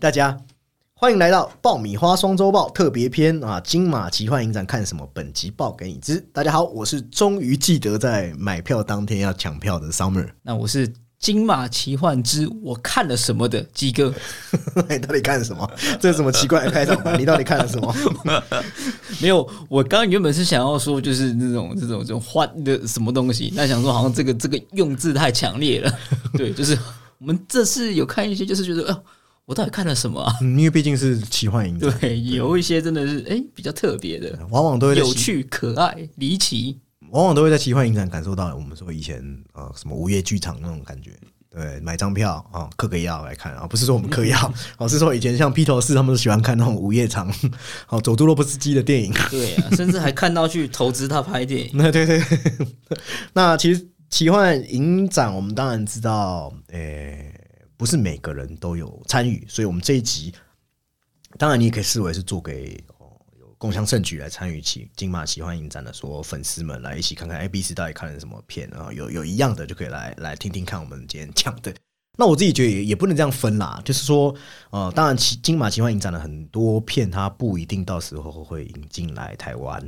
嗨，大家欢迎来到爆米花双周报特别篇啊！金马奇幻影展看什么？本集报给你知。大家好，我是终于记得在买票当天要抢票的 Summer。那我是金马奇幻之我看了什么的鸡哥。你到底看了什么？这是什么奇怪的开场白？你到底看了什么？没有，我刚刚原本是想要说，就是那种这种这种换的什么东西，那想说好像这个这个用字太强烈了。对，就是我们这次有看一些，就是觉得啊。我到底看了什么啊？因为毕竟是奇幻影展，对，有一些真的是哎比较特别的，往往都会有趣、可爱、离奇，往往都会在奇幻影展感受到我们说以前啊什么午夜剧场那种感觉。对，买张票啊，嗑个药来看啊，不是说我们嗑药，而 是说以前像披头士他们都喜欢看那种午夜场，好走杜洛夫斯基的电影，对啊，甚至还看到去投资他拍电影。那 对对，那其实奇幻影展我们当然知道，诶。不是每个人都有参与，所以我们这一集，当然你也可以视为是做给哦有共享盛举来参与起金马喜欢影展的所有粉丝们来一起看看 A B C 到底看了什么片，然后有有一样的就可以来来听听看我们今天讲的。那我自己觉得也也不能这样分啦，就是说，呃，当然其金马奇幻影展的很多片，它不一定到时候会引进来台湾，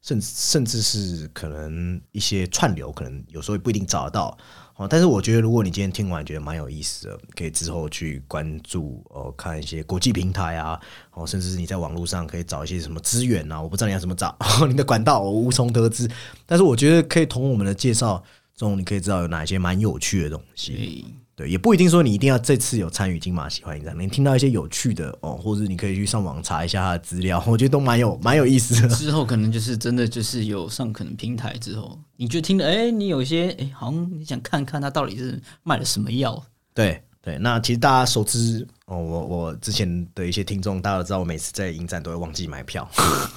甚甚至是可能一些串流，可能有时候不一定找得到。哦，但是我觉得，如果你今天听完觉得蛮有意思的，可以之后去关注哦，看一些国际平台啊，哦，甚至是你在网络上可以找一些什么资源啊，我不知道你要怎么找，你的管道我无从得知。但是我觉得可以从我们的介绍中，你可以知道有哪些蛮有趣的东西。对，也不一定说你一定要这次有参与金马喜欢影展，你听到一些有趣的哦，或者你可以去上网查一下他的资料，我觉得都蛮有蛮有意思的。之后可能就是真的就是有上可能平台之后，你就听了，哎，你有一些哎，好像你想看看他到底是卖了什么药。对对，那其实大家熟知哦，我我之前的一些听众，大家都知道，我每次在影展都会忘记买票，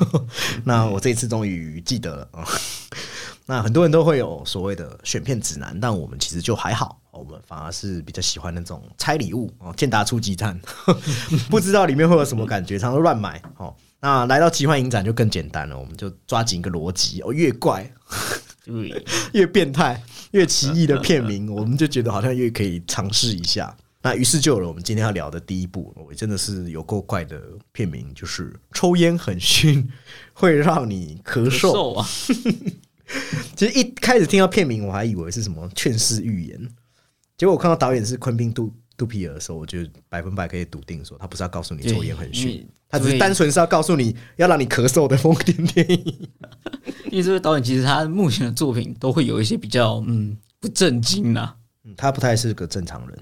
那我这一次终于记得了啊。那很多人都会有所谓的选片指南，但我们其实就还好，我们反而是比较喜欢那种拆礼物哦，健达出奇蛋，不知道里面会有什么感觉，常常乱买哦。那来到奇幻影展就更简单了，我们就抓紧一个逻辑哦，越怪，越变态，越奇异的片名，我们就觉得好像越可以尝试一下。那于是就有了我们今天要聊的第一部，我真的是有够怪的片名，就是抽烟很熏，会让你咳嗽啊。其实一开始听到片名，我还以为是什么劝世预言，结果我看到导演是昆宾杜杜皮尔的时候，我就百分百可以笃定说，他不是要告诉你抽烟很逊，他只是单纯是要告诉你要让你咳嗽的疯癫电影。因为这位导演其实他目前的作品都会有一些比较嗯不正经呐。他不太是个正常人，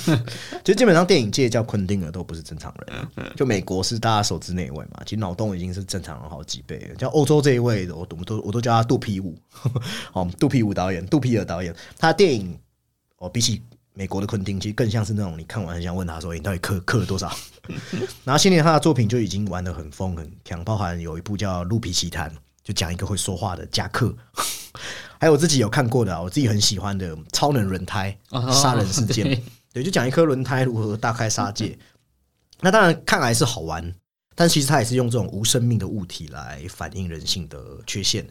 就基本上电影界叫昆汀的都不是正常人。就美国是大家熟知那一位嘛，其实脑洞已经是正常人好几倍。像欧洲这一位，我我都我都叫他杜皮舞，哦，杜皮舞导演，杜皮尔导演，他的电影哦，比起美国的昆汀，其实更像是那种你看完很想问他说，你到底刻刻了多少？然后现在他的作品就已经玩的很疯很强，包含有一部叫《鹿皮奇谭》，就讲一个会说话的夹克。还有我自己有看过的，我自己很喜欢的《超能轮胎杀人事件》，对，就讲一颗轮胎如何大开杀戒。那当然看来是好玩，但其实他也是用这种无生命的物体来反映人性的缺陷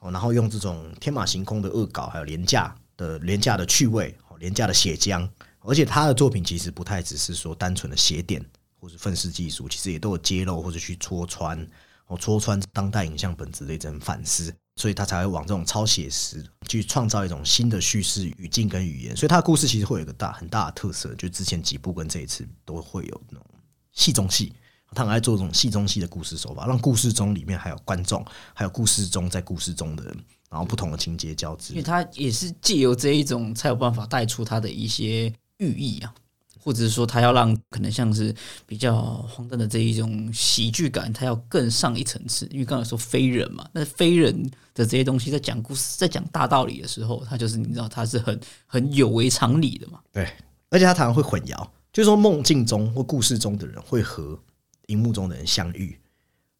哦，然后用这种天马行空的恶搞，还有廉价的廉价的趣味，廉价的血浆。而且他的作品其实不太只是说单纯的写点或者愤世技术，其实也都有揭露或者去戳穿哦，戳穿当代影像本质的一种反思。所以他才会往这种超写实去创造一种新的叙事语境跟语言，所以他的故事其实会有一个大很大的特色，就之前几部跟这一次都会有那种戏中戏，他很爱做这种戏中戏的故事手法，让故事中里面还有观众，还有故事中在故事中的，然后不同的情节交织，因为他也是借由这一种才有办法带出他的一些寓意啊。或者是说，他要让可能像是比较荒诞的这一种喜剧感，他要更上一层次。因为刚才说非人嘛，那非人的这些东西在讲故事、在讲大道理的时候，他就是你知道，他是很很有违常理的嘛。对，而且他常常会混淆，就是说梦境中或故事中的人会和荧幕中的人相遇，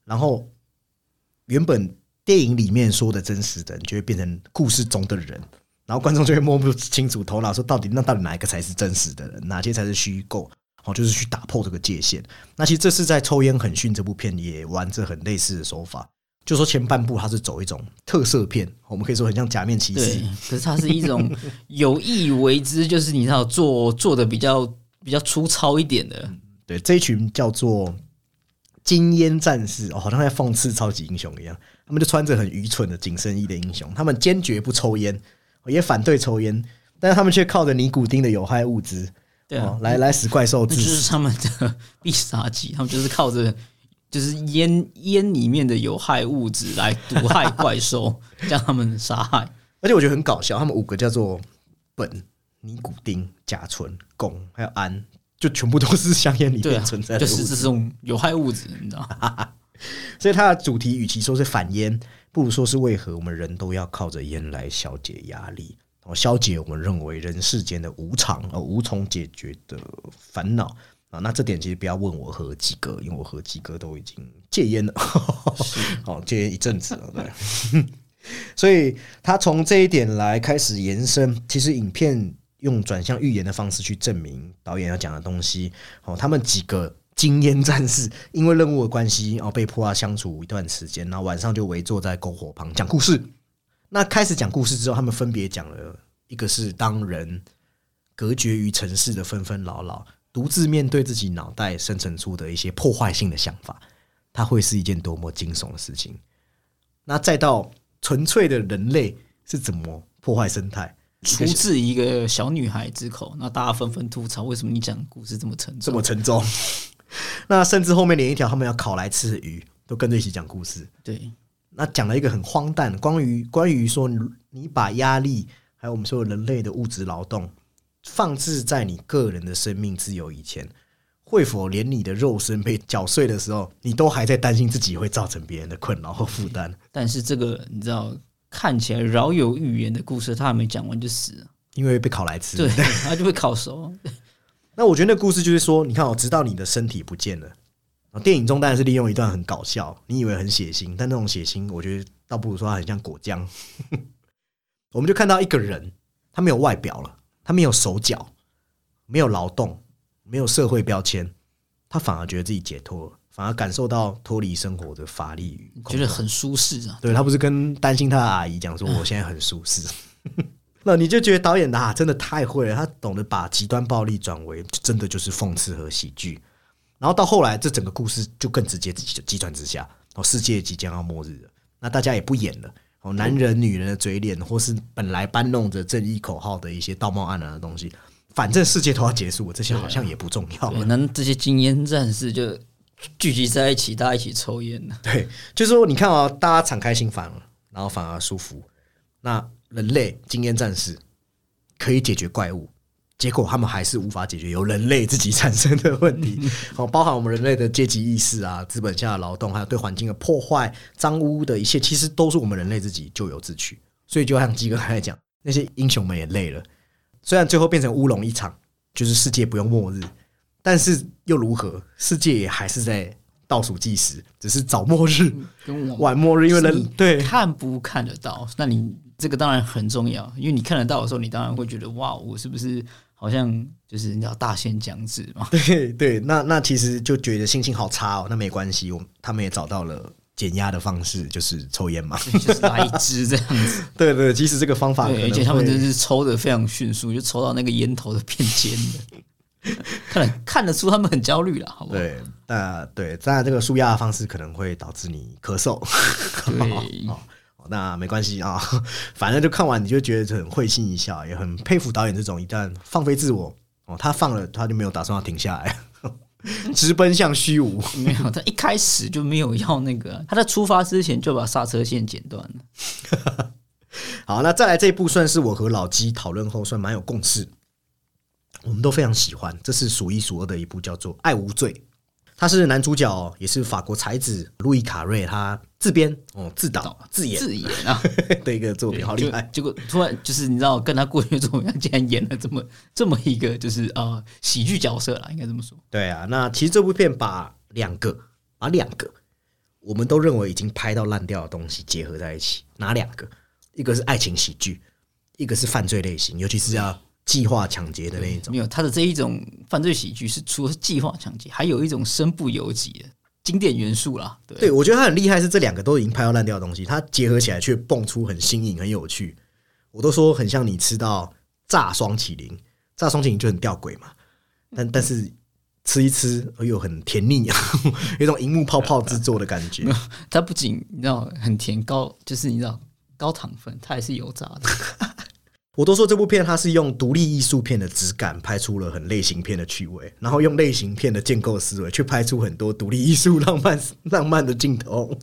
然后原本电影里面说的真实的人，就会变成故事中的人。然后观众就会摸不清楚头脑，说到底那到底哪一个才是真实的人，哪些才是虚构？哦，就是去打破这个界限。那其实这是在《抽烟很逊》这部片也玩着很类似的手法，就说前半部它是走一种特色片，我们可以说很像假面骑士，可是它是一种有意为之，就是你知道做做的比较比较粗糙一点的。对，这一群叫做金烟战士，哦，好像在讽刺超级英雄一样。他们就穿着很愚蠢的紧身衣的英雄，他们坚决不抽烟，也反对抽烟，但是他们却靠着尼古丁的有害物质，对啊哦，来来使怪兽这致死。就是他们的 必杀技，他们就是靠着就是烟烟里面的有害物质来毒害怪兽，将他们杀害。而且我觉得很搞笑，他们五个叫做苯、尼古丁、甲醇、汞还有氨，就全部都是香烟里面存在，的就。是这种有害物质，你知道吗？所以它的主题与其说是反烟，不如说是为何我们人都要靠着烟来消解压力，哦，消解我们认为人世间的无常而无从解决的烦恼啊。那这点其实不要问我和几哥，因为我和几哥都已经戒烟了，哦，戒烟一阵子了，对。所以他从这一点来开始延伸，其实影片用转向预言的方式去证明导演要讲的东西。哦，他们几个经验战士因为任务的关系，然后，被迫要相处一段时间，然后晚上就围坐在篝火旁讲故事。那开始讲故事之后，他们分别讲了一个是当人隔绝于城市的纷纷扰扰，独自面对自己脑袋生成出的一些破坏性的想法，它会是一件多么惊悚的事情。那再到纯粹的人类是怎么破坏生态，出自一个小女孩之口，那大家纷纷吐槽，为什么你讲故事这么沉重这？么沉重。那甚至后面连一条他们要烤来吃的鱼都跟着一起讲故事。对，那讲了一个很荒诞，关于关于说你你把压力还有我们所有人类的物质劳动放置在你个人的生命自由以前，会否连你的肉身被搅碎的时候，你都还在担心自己会造成别人的困扰和负担？但是这个你知道，看起来饶有寓言的故事，他还没讲完就死了，因为被烤来吃。对，他就被烤熟。那我觉得那故事就是说，你看哦，直到你的身体不见了。啊电影中当然是利用一段很搞笑，你以为很血腥，但那种血腥，我觉得倒不如说它很像果酱。我们就看到一个人，他没有外表了，他没有手脚，没有劳动，没有社会标签，他反而觉得自己解脱了，反而感受到脱离生活的乏力觉得很舒适啊。对他不是跟担心他的阿姨讲说我现在很舒适，那你就觉得导演的啊真的太会了，他懂得把极端暴力转为真的就是讽刺和喜剧，然后到后来这整个故事就更直接急急转直下，哦，世界即将要末日了，那大家也不演了。哦，男人、女人的嘴脸，或是本来搬弄着正义口号的一些道貌岸然的东西，反正世界都要结束了，这些好像也不重要了对，。那这些精英战士就聚集在一起，大家一起抽烟呢。对，就是说，你看啊、大家敞开心房了，然后反而舒服。那人类经验战士可以解决怪物，结果他们还是无法解决由人类自己产生的问题。好，包含我们人类的阶级意识啊，资本下的劳动，还有对环境的破坏、脏污的一切，其实都是我们人类自己咎由自取。所以，就像基哥刚才讲，那些英雄们也累了。虽然最后变成乌龙一场，就是世界不用末日，但是又如何？世界也还是在倒数计时，只是早末日、跟晚末日，因为人对看不看得到？那你这个当然很重要，因为你看得到的时候，你当然会觉得哇，我是不是好像就是人家大限将至嘛？对 对，那那其实就觉得心情好差哦。那没关系，我他们也找到了减压的方式，就是抽烟嘛。就是来一支这样子，对对，其实这个方法而且他们会真是抽的非常迅速，就抽到那个烟头的变尖的，看得看得出他们很焦虑了，好不好？对，那对，当然这个舒压的方式可能会导致你咳嗽。对，哦，那没关系啊，反正就看完你就觉得很会心一笑，也很佩服导演这种一旦放飞自我哦，他放了他就没有打算要停下来，直奔向虚无。没有，他一开始就没有要那个，他在出发之前就把刹车线剪断了。好，那再来这一部算是我和老鸡讨论后算蛮有共识，我们都非常喜欢，这是数一数二的一部叫做《爱无罪》，他是男主角，也是法国才子路易卡瑞他自编哦自导自演自演啊，的一个作品，好厉害。结果突然就是你知道，跟他过去的作品，他竟然演了这么这么一个就是呃喜剧角色啦，应该这么说。对啊，那其实这部片把两个把两个我们都认为已经拍到烂掉的东西结合在一起，哪两个？一个是爱情喜剧，一个是犯罪类型，尤其是要计划抢劫的那一种。没有他的这一种犯罪喜剧是除了计划抢劫，还有一种身不由己的经典元素啦。对，对，我觉得他很厉害，是这两个都已经拍到烂掉的东西，它结合起来却蹦出很新颖、很有趣。我都说很像你吃到炸双麒麟，炸双麒麟就很吊诡嘛，但 但是吃一吃而又很甜腻，有一种荧幕泡泡制作的感觉。它不仅你知道很甜高，就是你知道高糖分，它还是油炸的。我都说这部片它是用独立艺术片的质感拍出了很类型片的趣味，然后用类型片的建构思维去拍出很多独立艺术浪漫浪漫的镜头。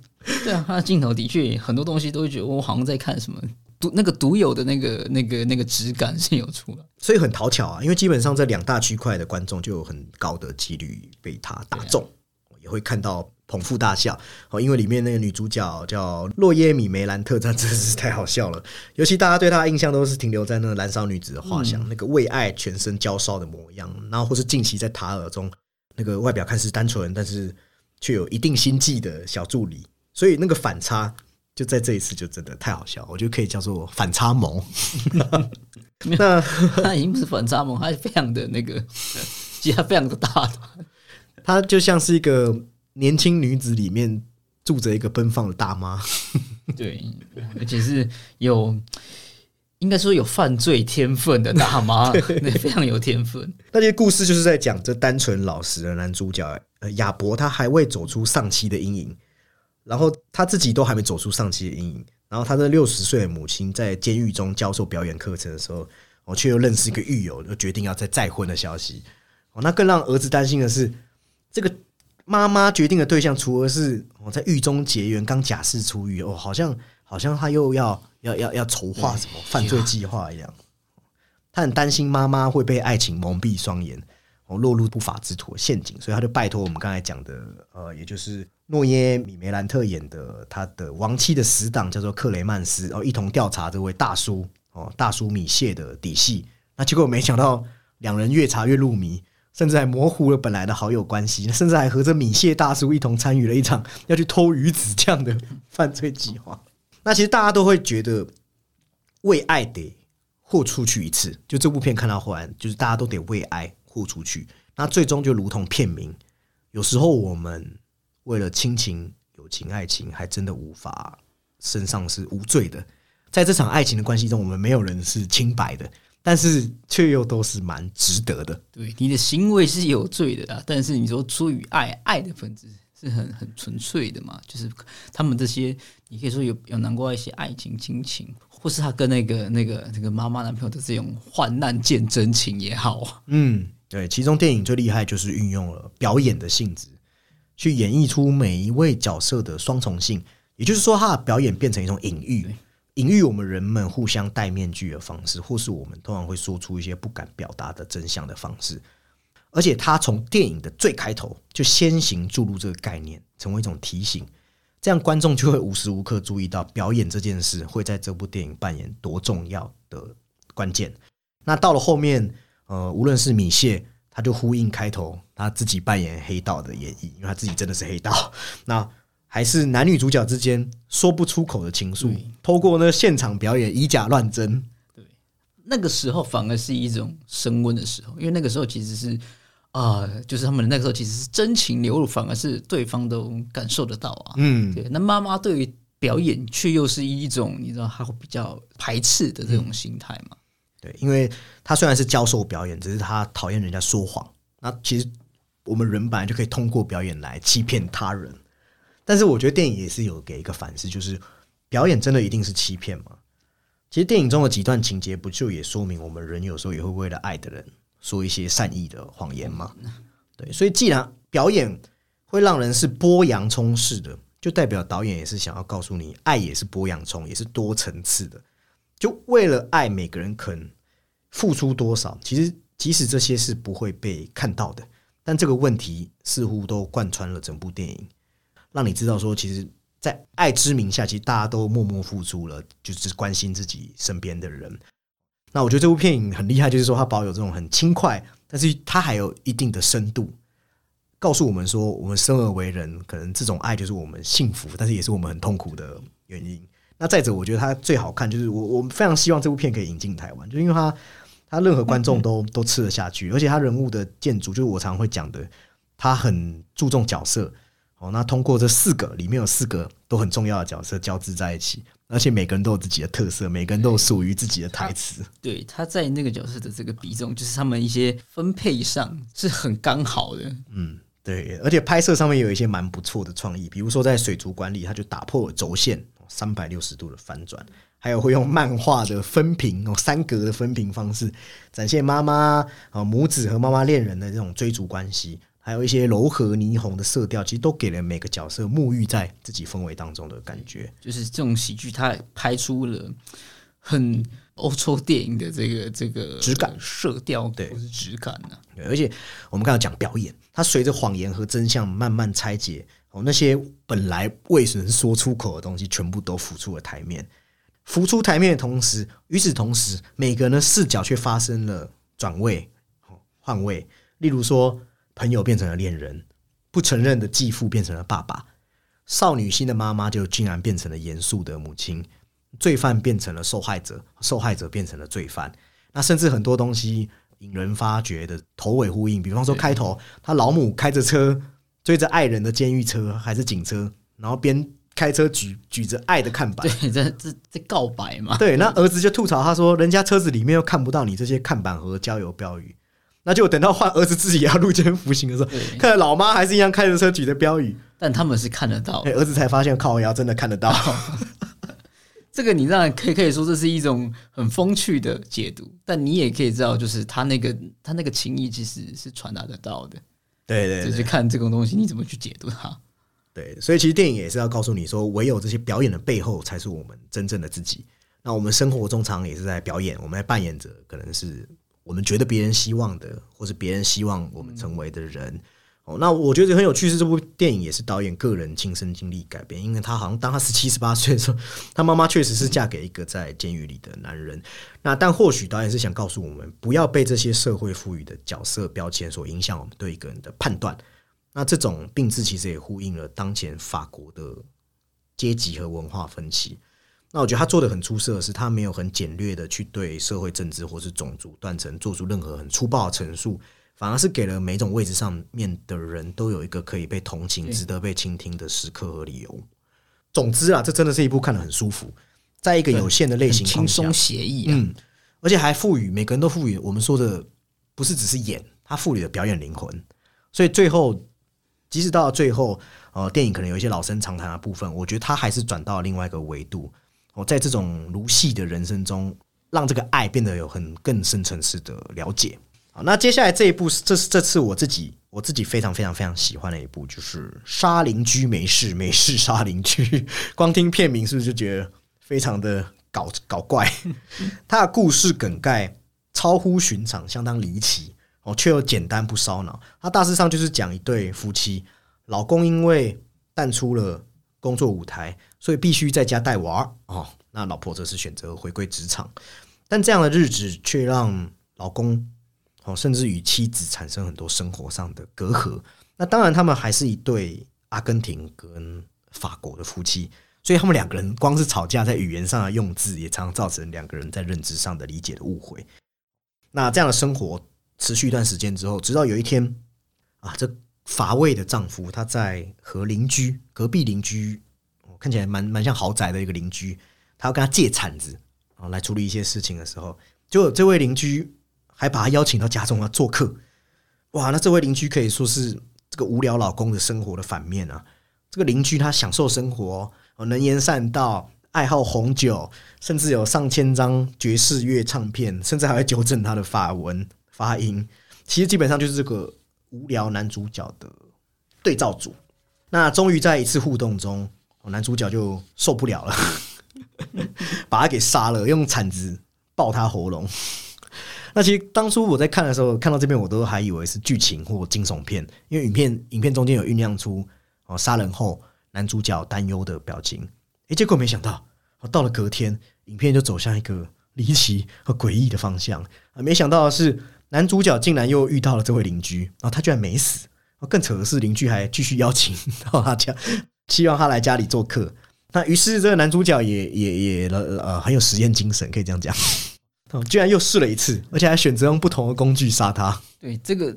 对啊，它的镜头的确很多东西都会觉得我好像在看什么独那个独有的那个那个那个质感是有出来，所以很讨巧啊。因为基本上这两大区块的观众就有很高的几率被它打中，也会看到。捧腹大笑哦，因为里面那个女主角叫洛耶米梅兰特，她真的是太好笑了。尤其大家对她的印象都是停留在那个燃烧女子的画像，那个为爱全身焦烧的模样，然后或是近期在塔尔中那个外表看似单纯，但是却有一定心计的小助理。所以那个反差就在这一次就真的太好笑，我觉得可以叫做反差萌。那他已经不是反差萌，他非常的那个，其实他非常的大，他就像是一个。年轻女子里面住着一个奔放的大妈，对，而且是有应该说有犯罪天分的大妈，那非常有天分。那些故事就是在讲这单纯老实的男主角呃亚伯，他还未走出丧妻的阴影，然后他自己都还没走出丧妻的阴影，然后他的六十岁的母亲在监狱中教授表演课程的时候，我却又认识一个狱友，就决定要再再婚的消息。哦，那更让儿子担心的是这个。妈妈决定的对象，除了是我在狱中结缘，刚假释出狱哦，好像好像他又要要要要筹划什么犯罪计划一样。他很担心妈妈会被爱情蒙蔽双眼，哦，落入不法之徒陷阱，所以他就拜托我们刚才讲的，呃，也就是诺耶米梅兰特演的他的亡妻的死党叫做克雷曼斯，哦，一同调查这位大叔哦，大叔米谢的底细。那结果没想到，两人越查越入迷。甚至还模糊了本来的好友关系，甚至还和这米谢大叔一同参与了一场要去偷鱼子酱的犯罪计划。那其实大家都会觉得为爱得豁出去一次，就这部片看到后来，就是大家都得为爱豁出去。那最终就如同片名，有时候我们为了亲情、友情、爱情，还真的无法身上是无罪的。在这场爱情的关系中，我们没有人是清白的。但是却又都是蛮值得的。对，你的行为是有罪的啊，但是你说出于爱，爱的本质是很很纯粹的嘛。就是他们这些，你可以说有有难过一些爱情亲情，或是他跟那个那个那个妈妈男朋友的这种患难见真情也好。嗯，对，其中电影最厉害就是运用了表演的性质，去演绎出每一位角色的双重性，也就是说，他的表演变成一种隐喻。隐喻我们人们互相戴面具的方式，或是我们通常会说出一些不敢表达的真相的方式。而且，他从电影的最开头就先行注入这个概念，成为一种提醒，这样观众就会无时无刻注意到表演这件事会在这部电影扮演多重要的关键。那到了后面，呃，无论是米谢，他就呼应开头他自己扮演黑道的演绎，因为他自己真的是黑道。那还是男女主角之间说不出口的情愫，透过那现场表演以假乱真。对，那个时候反而是一种升温的时候，因为那个时候其实是啊，就是他们那个时候其实是真情流露，反而是对方都感受得到啊。嗯，对。那妈妈对于表演却又是一种你知道，她会比较排斥的这种心态嘛？对，因为他虽然是教授表演，只是他讨厌人家说谎。那其实我们人本来就可以通过表演来欺骗他人。但是我觉得电影也是有给一个反思，就是表演真的一定是欺骗吗？其实电影中的几段情节不就也说明我们人有时候也会为了爱的人说一些善意的谎言吗？对，所以既然表演会让人是剥洋葱式的，就代表导演也是想要告诉你，爱也是剥洋葱，也是多层次的。就为了爱，每个人肯付出多少？其实即使这些是不会被看到的，但这个问题似乎都贯穿了整部电影。让你知道说，其实，在爱之名下，其实大家都默默付出了，就是关心自己身边的人。那我觉得这部电影很厉害，就是说它保有这种很轻快，但是它还有一定的深度，告诉我们说，我们生而为人，可能这种爱就是我们幸福，但是也是我们很痛苦的原因。那再者，我觉得它最好看，就是我我们非常希望这部片可以引进台湾，就因为它它任何观众都都吃得下去，而且它人物的建筑，就是我常会讲的，它很注重角色。哦，那通过这四个里面有四个都很重要的角色交织在一起，而且每个人都有自己的特色，每个人都有属于自己的台词。对，他在那个角色的这个比重，就是他们一些分配上是很刚好的。嗯，对，而且拍摄上面有一些蛮不错的创意，比如说在水族馆里，他就打破了轴线，三百六十度的翻转，还有会用漫画的分屏哦，三格的分屏方式展现妈妈啊母子和妈妈恋人的这种追逐关系。还有一些柔和霓虹的色调，其实都给了每个角色沐浴在自己氛围当中的感觉。就是这种喜剧，它拍出了很欧洲电影的这个这个质感、色调，对，或是质感呢。而且我们刚才讲表演，它随着谎言和真相慢慢拆解，哦，那些本来未能说出口的东西，全部都浮出了台面。浮出台面的同时，与此同时，每个人的视角却发生了转位、换位。例如说。朋友变成了恋人，不承认的继父变成了爸爸，少女心的妈妈就竟然变成了严肃的母亲，罪犯变成了受害者，受害者变成了罪犯。那甚至很多东西引人发觉的头尾呼应，比方说开头他老母开着车追着爱人的监狱车还是警车，然后边开车举举着爱的看板，对，这这这告白嘛？对，那儿子就吐槽他说：“人家车子里面又看不到你这些看板和郊游标语。”那就等到换儿子自己也要入监服刑的时候，看老妈还是一样开着车举着标语，但他们是看得到，儿子才发现靠，要真的看得到。这个你让可以可以说这是一种很风趣的解读，但你也可以知道，就是他那个他那个情谊其实是传达得到的。对对，就是看这种东西你怎么去解读它。对，所以其实电影也是要告诉你说，唯有这些表演的背后，才是我们真正的自己。那我们生活中常也是在表演，我们在扮演着可能是。我们觉得别人希望的，或是别人希望我们成为的人，哦，那我觉得很有趣。是这部电影也是导演个人亲身经历改编，因为他好像当他十七十八岁的时候，他妈妈确实是嫁给一个在监狱里的男人。那但或许导演是想告诉我们，不要被这些社会赋予的角色标签所影响我们对一个人的判断。那这种病字其实也呼应了当前法国的阶级和文化分歧。那我觉得他做的很出色的是，他没有很简略的去对社会政治或是种族断层做出任何很粗暴的陈述，反而是给了每种位置上面的人都有一个可以被同情、值得被倾听的时刻和理由。总之啊，这真的是一部看得很舒服，在一个有限的类型轻松写意，嗯，而且还赋予每个人都赋予我们说的不是只是演，他赋予了表演灵魂。所以最后，即使到了最后，呃，电影可能有一些老生常谈的部分，我觉得他还是转到了另外一个维度。我在这种如戏的人生中，让这个爱变得有很更深层次的了解。好，那接下来这一部是，这是这次我自己我自己非常非常非常喜欢的一部，就是《杀邻居没事没事杀邻居》。光听片名是不是就觉得非常的搞搞怪？它的故事梗概超乎寻常，相当离奇哦，却又简单不烧脑。它大致上就是讲一对夫妻，老公因为淡出了工作舞台。所以必须在家带娃哦，那老婆则是选择回归职场，但这样的日子却让老公哦，甚至与妻子产生很多生活上的隔阂。那当然，他们还是一对阿根廷跟法国的夫妻，所以他们两个人光是吵架，在语言上的用字也常常造成两个人在认知上的理解的误会。那这样的生活持续一段时间之后，直到有一天啊，这乏味的丈夫他在和邻居隔壁邻居。看起来蛮蛮像豪宅的一个邻居，他要跟他借铲子啊来处理一些事情的时候，就这位邻居还把他邀请到家中来做客。哇，那这位邻居可以说是这个无聊老公的生活的反面啊！这个邻居他享受生活，能言善道，爱好红酒，甚至有上千张爵士乐唱片，甚至还会纠正他的法文发音。其实基本上就是这个无聊男主角的对照组。那终于在一次互动中。男主角就受不了了，把他给杀了，用铲子爆他喉咙。那其实当初我在看的时候，看到这边我都还以为是剧情或惊悚片，因为影片影片中间有酝酿出哦杀人后男主角担忧的表情。诶，结果没想到，到了隔天，影片就走向一个离奇和诡异的方向啊！没想到的是，男主角竟然又遇到了这位邻居，然后他居然没死。更扯的是，邻居还继续邀请 到他家。希望他来家里做客，那于是这个男主角也也也呃很有实验精神，可以这样讲，居然又试了一次，而且还选择用不同的工具杀他。对，这个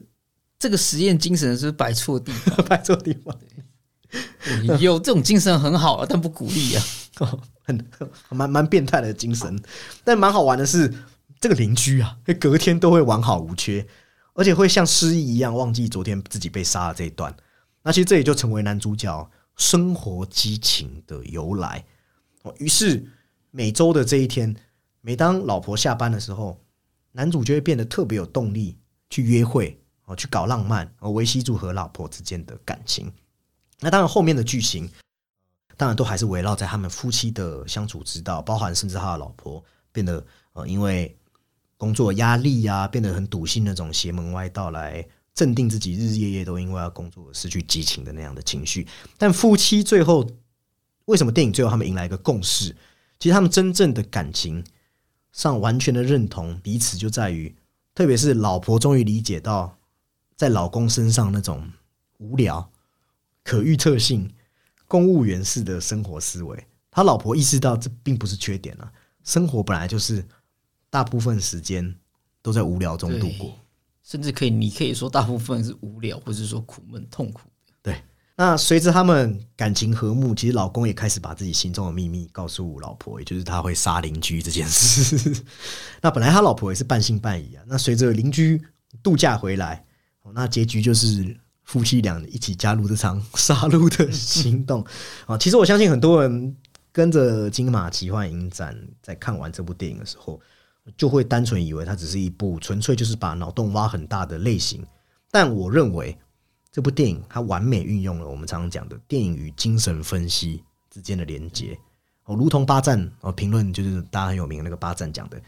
这个实验精神是摆错地方，摆错地方。有这种精神很好啊，但不鼓励啊。很蛮蛮变态的精神。但蛮好玩的是，这个邻居啊，隔天都会完好无缺，而且会像失忆一样忘记昨天自己被杀的这一段。那其实这也就成为男主角生活激情的由来。于是每周的这一天，每当老婆下班的时候，男主就会变得特别有动力去约会哦，去搞浪漫，而维系住和老婆之间的感情。那当然，后面的剧情当然都还是围绕在他们夫妻的相处之道，包含甚至他的老婆变得呃，因为工作压力呀，变得很笃信那种邪门歪道来镇定自己，日日夜夜都因为要工作失去激情的那样的情绪。但夫妻最后为什么电影最后他们迎来一个共识？其实他们真正的感情上完全的认同彼此，就在于特别是老婆终于理解到在老公身上那种无聊。可预测性、公务员式的生活思维，他老婆意识到这并不是缺点啊。生活本来就是大部分时间都在无聊中度过，甚至可以，你可以说大部分是无聊，或者说苦闷、痛苦。对。那随着他们感情和睦，其实老公也开始把自己心中的秘密告诉老婆，也就是他会杀邻居这件事。那本来他老婆也是半信半疑啊。那随着邻居度假回来，那结局就是。夫妻俩一起加入这场杀戮的行动啊！其实我相信很多人跟着金马奇幻影展在看完这部电影的时候，就会单纯以为它只是一部纯粹就是把脑洞挖很大的类型。但我认为这部电影它完美运用了我们常常讲的电影与精神分析之间的连接哦，如同巴赞哦评论就是大家很有名的那个巴赞讲的，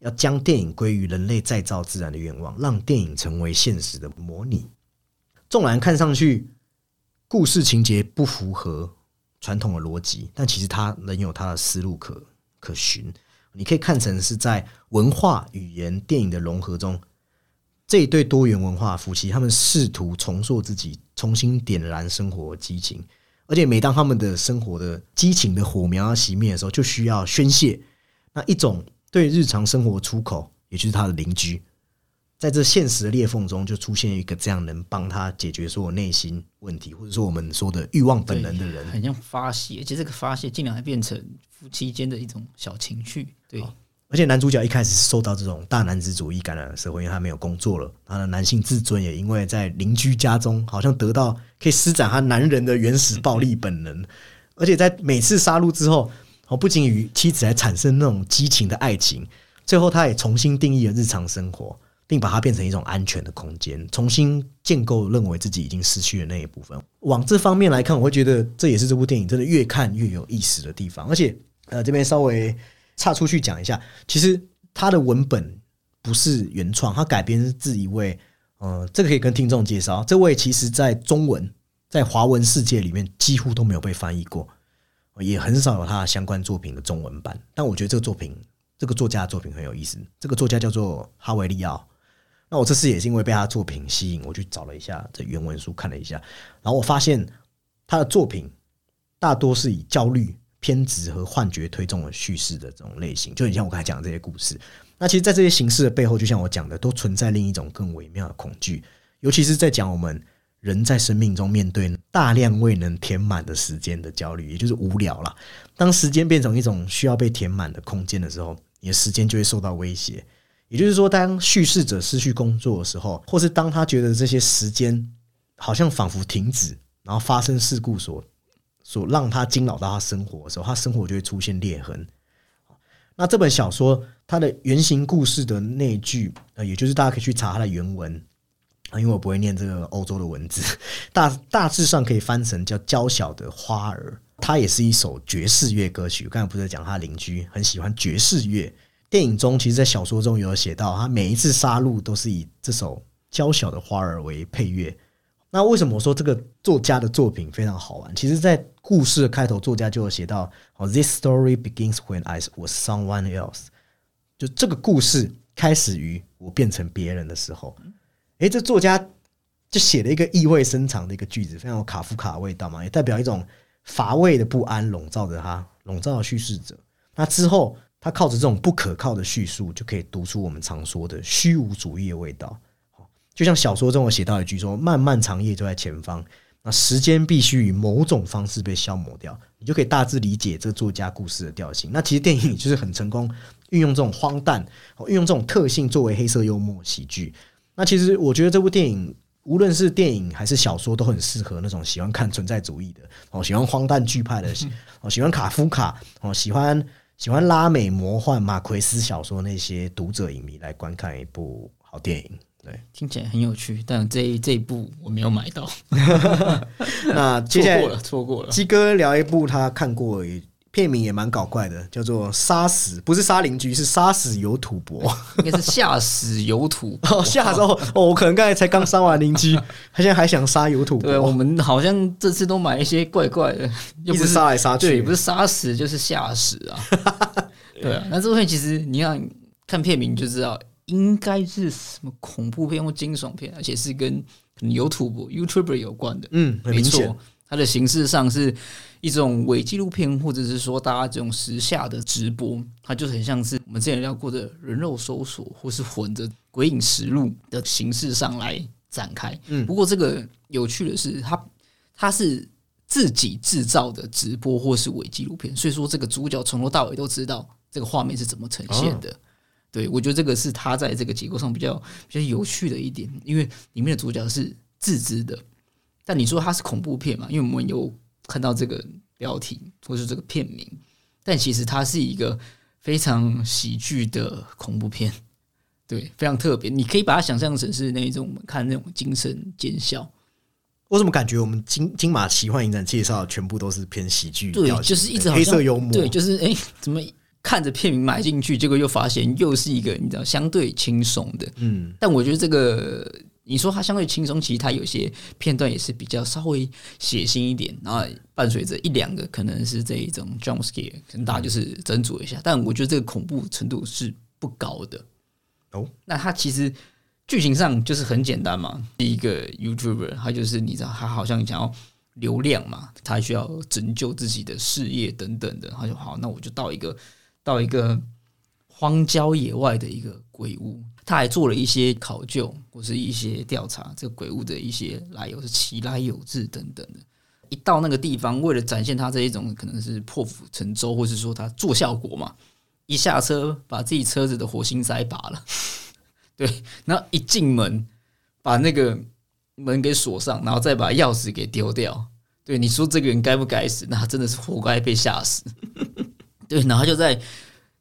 要将电影归于人类再造自然的愿望，让电影成为现实的模拟。纵然看上去故事情节不符合传统的逻辑，但其实它仍有它的思路可可循。你可以看成是在文化、语言、电影的融合中，这一对多元文化夫妻，他们试图重塑自己，重新点燃生活激情。而且每当他们的生活的激情的火苗要熄灭的时候，就需要宣泄那一种对日常生活出口，也就是他的邻居。在这现实的裂缝中，就出现一个这样能帮他解决所有内心问题，或者说我们说的欲望本能的人，很像发泄。而且这个发泄，竟然还变成夫妻间的一种小情绪。对，而且男主角一开始是受到这种大男子主义感染的社会，因为他没有工作了，他的男性自尊也因为在邻居家中，好像得到可以施展他男人的原始暴力本能。而且在每次杀戮之后，哦，不仅与妻子还产生那种激情的爱情，最后他也重新定义了日常生活。并把它变成一种安全的空间，重新建构认为自己已经失去的那一部分。往这方面来看，我会觉得这也是这部电影真的越看越有意思的地方。而且，呃，这边稍微岔出去讲一下，其实它的文本不是原创，它改编自一位，呃，这个可以跟听众介绍，这位其实在中文在华文世界里面几乎都没有被翻译过，也很少有他相关作品的中文版。但我觉得这个作品，这个作家的作品很有意思。这个作家叫做哈维利奥。那我这次也是因为被他作品吸引，我去找了一下这原文书看了一下，然后我发现他的作品大多是以焦虑、偏执和幻觉推动了叙事的这种类型，就很像我刚才讲的这些故事。那其实，在这些形式的背后，就像我讲的，都存在另一种更微妙的恐惧，尤其是在讲我们人在生命中面对大量未能填满的时间的焦虑，也就是无聊了。当时间变成一种需要被填满的空间的时候，你的时间就会受到威胁。也就是说，当叙事者失去工作的时候，或是当他觉得这些时间好像仿佛停止，然后发生事故所所让他惊扰到他生活的时候，他生活就会出现裂痕。那这本小说它的原型故事的那句，呃，也就是大家可以去查它的原文，因为我不会念这个欧洲的文字，大大致上可以翻成叫《娇小的花儿》，它也是一首爵士乐歌曲。刚才不是讲他邻居很喜欢爵士乐。电影中，其实，在小说中有写到，他每一次杀戮都是以这首《娇小的花儿》为配乐。那为什么我说这个作家的作品非常好玩？其实，在故事的开头，作家就有写到：“哦，This story begins when I was someone else。”就这个故事开始于我变成别人的时候。诶，这作家就写了一个意味深长的一个句子，非常有卡夫卡味道嘛，也代表一种乏味的不安笼罩着他，笼罩了叙事者。那之后。他靠着这种不可靠的叙述，就可以读出我们常说的虚无主义的味道。就像小说中我写到一句说：“漫漫长夜就在前方，那时间必须以某种方式被消磨掉，你就可以大致理解这个作家故事的调性。那其实电影就是很成功运用这种荒诞，运用这种特性作为黑色幽默喜剧。那其实我觉得这部电影。无论是电影还是小说，都很适合那种喜欢看存在主义的哦，喜欢荒诞剧派的哦，喜欢卡夫卡哦，喜欢喜欢拉美魔幻马奎斯小说那些读者影迷来观看一部好电影。对，听起来很有趣，但这这一部我没有买到。那接下来错过了，鸡哥聊一部他看过。片名也蛮搞怪的，叫做“杀死”，不是杀邻居，是杀死有土伯，应该是吓死有土。哦，吓之后，哦，我可能刚才才刚杀完邻居，他现在还想杀有土伯。对，我们好像这次都买一些怪怪的，又不是杀来杀去，对，不是杀死就是吓死啊。对啊，那这部片其实你要看片名就知道，应该是什么恐怖片或惊悚片，而且是跟有土伯 YouTuber 有关的。嗯，没错。它的形式上是一种伪纪录片，或者是说大家这种时下的直播，它就很像是我们之前聊过的人肉搜索，或是混着鬼影实录的形式上来展开。嗯，不过这个有趣的是，它它是自己制造的直播或是伪纪录片，所以说这个主角从头到尾都知道这个画面是怎么呈现的。对我觉得这个是他在这个结构上比较比较有趣的一点，因为里面的主角是自知的。但你说它是恐怖片嘛？因为我们有看到这个标题或是这个片名，但其实它是一个非常喜剧的恐怖片，对，非常特别。你可以把它想象成是那种我们看那种精神奸笑。我怎么感觉我们金金马奇幻影展介绍全部都是偏喜剧？对，就是一直黑色幽默。对，就是哎，怎么看着片名买进去，结果又发现又是一个你知道相对轻松的。嗯，但我觉得这个。你说它相对轻松，其实它有些片段也是比较稍微血腥一点，然后伴随着一两个可能是这一种 jump scare，可能大家就是斟酌一下。但我觉得这个恐怖程度是不高的。哦，那它其实剧情上就是很简单嘛。第一个 YouTuber，他就是你知道，他好像想要流量嘛，他需要拯救自己的事业等等的，他就好，那我就到一个到一个荒郊野外的一个鬼屋。他还做了一些考究或是一些调查，这个鬼屋的一些来由是其来有志等等的。一到那个地方，为了展现他这一种可能是破釜沉舟，或是说他做效果嘛，一下车把自己车子的火星塞拔了，对，然后一进门把那个门给锁上，然后再把钥匙给丢掉。对，你说这个人该不该死？那他真的是活该被吓死。对，然后就在。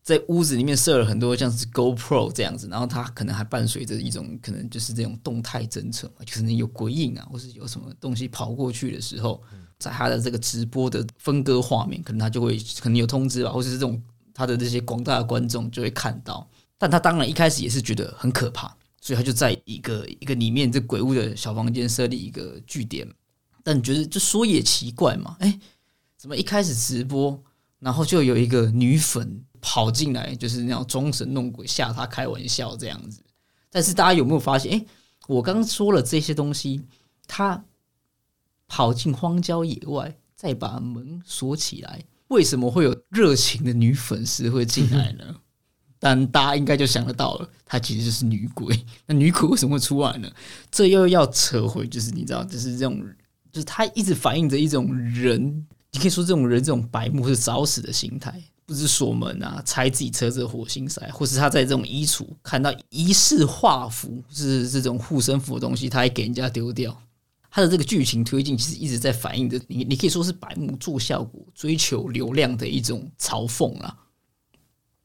在屋子里面设了很多像是 GoPro 这样子，然后它可能还伴随着一种可能就是这种动态侦测，可能有鬼影啊，或是有什么东西跑过去的时候，在他的这个直播的分割画面，可能他就会可能有通知吧，或者是这种他的这些广大的观众就会看到。但他当然一开始也是觉得很可怕，所以他就在一个一个里面这鬼屋的小房间设立一个据点。但你觉得就说也奇怪嘛，哎，怎么一开始直播，然后就有一个女粉？跑进来就是那样装神弄鬼吓他开玩笑这样子，但是大家有没有发现？哎，我刚刚说了这些东西，他跑进荒郊野外，再把门锁起来，为什么会有热情的女粉丝会进来呢？但大家应该就想得到了，她其实就是女鬼。那女鬼为什么会出来呢？这又要扯回，就是你知道，就是这种，就是他一直反映着一种人，你可以说这种人这种白目是找死的心态。不是锁门啊，拆自己车子的火星塞，或是他在这种衣橱看到疑似画符，是这种护身符的东西，他还给人家丢掉。他的这个剧情推进其实一直在反映着你，你可以说是白目做效果、追求流量的一种嘲讽啊。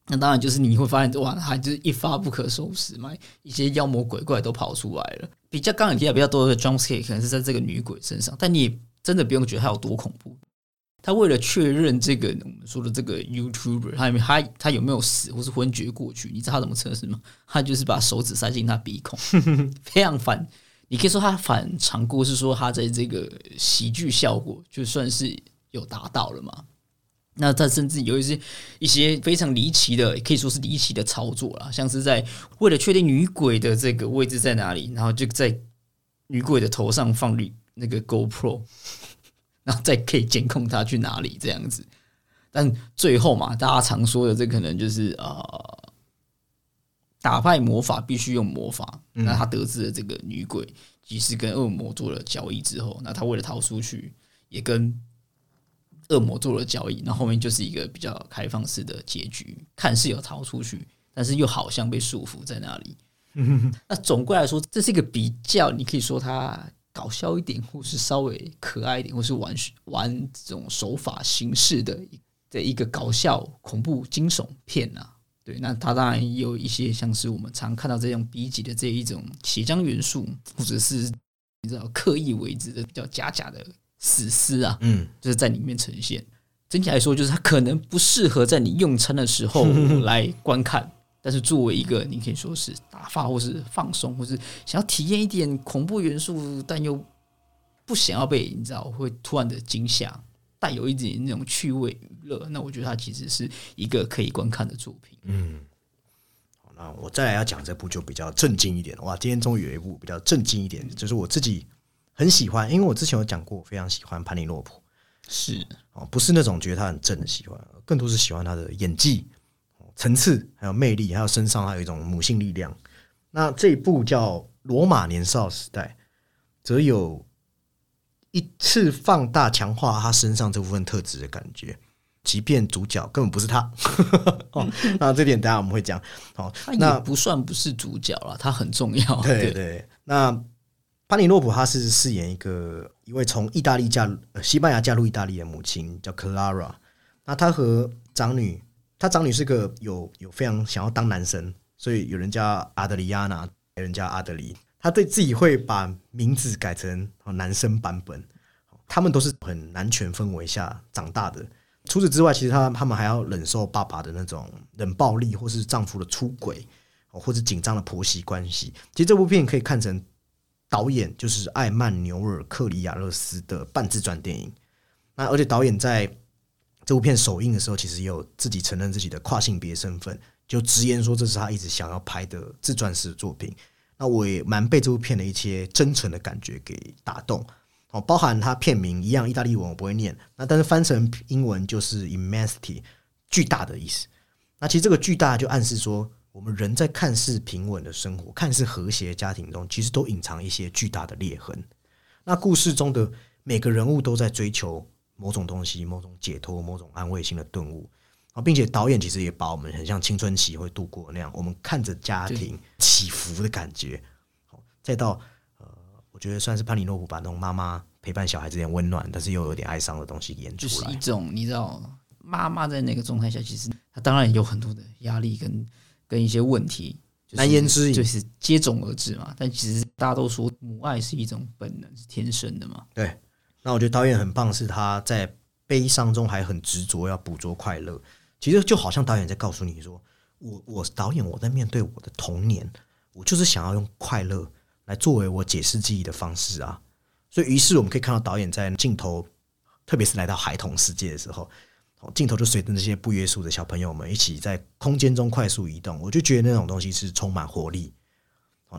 那当然就是你会发现，哇，他就是一发不可收拾嘛，一些妖魔鬼怪都跑出来了。比较刚才提到比较多的 jump scare 可能是在这个女鬼身上，但你真的不用觉得它有多恐怖。他为了确认这个我们说的这个 YouTuber，他他他有没有死或是昏厥过去？你知道他怎么测试吗？他就是把手指塞进他鼻孔，非常反。你可以说他反常过，是说他在这个喜剧效果就算是有达到了嘛？那他甚至有一些一些非常离奇的，可以说是离奇的操作啦，像是在为了确定女鬼的这个位置在哪里，然后就在女鬼的头上放绿那个 GoPro。然后再可以监控他去哪里这样子，但最后嘛，大家常说的这可能就是呃，打败魔法必须用魔法。那他得知了这个女鬼即使跟恶魔做了交易之后，那他为了逃出去，也跟恶魔做了交易，那后面就是一个比较开放式的结局，看似有逃出去，但是又好像被束缚在那里。那总归来说，这是一个比较，你可以说它搞笑一点，或是稍微可爱一点，或是玩玩这种手法形式的的一个搞笑恐怖惊悚片啊。对，那它当然也有一些像是我们常看到这种 B 级的这一种血浆元素，或者是你知道刻意为之的比较假假的死尸啊，嗯，就是在里面呈现。整体来说，就是它可能不适合在你用餐的时候 来观看，但是作为一个你可以说是打发或是放松，或是想要体验一点恐怖元素，但又不想要被你知道会突然的惊吓。带有一点那种趣味娱乐，那我觉得它其实是一个可以观看的作品。嗯，好，那我再来要讲这部就比较震惊一点哇！今天终于有一部比较震惊一点，就是我自己很喜欢，因为我之前有讲过，我非常喜欢潘尼洛普，是哦，不是那种觉得他很正的喜欢，更多是喜欢他的演技、层次，还有魅力，还有身上还有一种母性力量。那这一部叫《罗马年少时代》，则有。一次放大强化他身上这部分特质的感觉，即便主角根本不是他。哦，那这点等下我们会讲。好，那不算不是主角了，他很重要。对对，那潘尼洛普他是饰演一个一位从意大利嫁西班牙嫁入意大利的母亲，叫 Clara。那他和长女，他长女是个有有非常想要当男生，所以有人叫阿德里亚娜，有人叫阿德里。他对自己会把名字改成男生版本，他们都是很男权氛围下长大的。除此之外，其实他他们还要忍受爸爸的那种冷暴力，或是丈夫的出轨，或者紧张的婆媳关系。其实这部片可以看成导演就是艾曼纽尔克里亚勒斯的半自传电影。那而且导演在这部片首映的时候，其实也有自己承认自己的跨性别身份，就直言说这是他一直想要拍的自传式作品。那我也蛮被这部片的一些真诚的感觉给打动哦，包含它片名一样，意大利文我不会念，那但是翻成英文就是 immensity，巨大的意思。那其实这个巨大就暗示说，我们人在看似平稳的生活、看似和谐的家庭中，其实都隐藏一些巨大的裂痕。那故事中的每个人物都在追求某种东西、某种解脱、某种安慰性的顿悟。啊，并且导演其实也把我们很像青春期会度过那样，我们看着家庭起伏的感觉，好，再到呃，我觉得算是潘尼诺普把那种妈妈陪伴小孩之间温暖，但是又有点哀伤的东西演出来，就是一种你知道，妈妈在那个状态下，其实她当然有很多的压力跟跟一些问题，难言之隐，就是接踵而至嘛。但其实大家都说母爱是一种本能，是天生的嘛。对，那我觉得导演很棒，是他在悲伤中还很执着要捕捉快乐。其实就好像导演在告诉你说：“我我导演我在面对我的童年，我就是想要用快乐来作为我解释记忆的方式啊。”所以，于是我们可以看到导演在镜头，特别是来到孩童世界的时候，镜头就随着那些不约束的小朋友们一起在空间中快速移动。我就觉得那种东西是充满活力。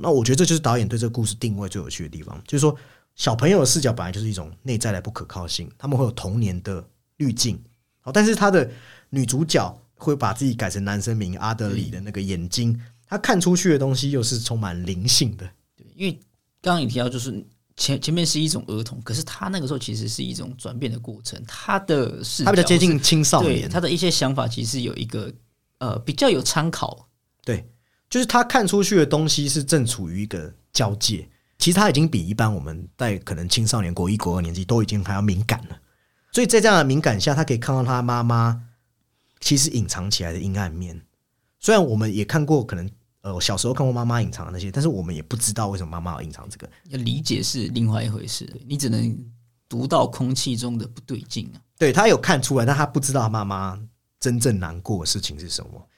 那我觉得这就是导演对这个故事定位最有趣的地方，就是说小朋友的视角本来就是一种内在的不可靠性，他们会有童年的滤镜。好，但是他的。女主角会把自己改成男生名阿德里的那个眼睛，他看出去的东西又是充满灵性的。对，因为刚刚你提到，就是前前面是一种儿童，可是他那个时候其实是一种转变的过程。他的是他比较接近青少年，他的一些想法其实有一个呃比较有参考。对，就是他看出去的东西是正处于一个交界。其实他已经比一般我们在可能青少年国一国二年级都已经还要敏感了。所以在这样的敏感下，他可以看到他妈妈。其实隐藏起来的阴暗面，虽然我们也看过，可能呃小时候看过妈妈隐藏的那些，但是我们也不知道为什么妈妈要隐藏这个。要理解是另外一回事，你只能读到空气中的不对劲啊。对他有看出来，但他不知道妈妈真正难过的事情是什么。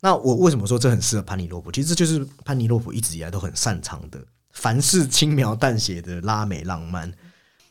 那我为什么说这很适合潘尼洛普？其实这就是潘尼洛普一直以来都很擅长的，凡是轻描淡写的拉美浪漫。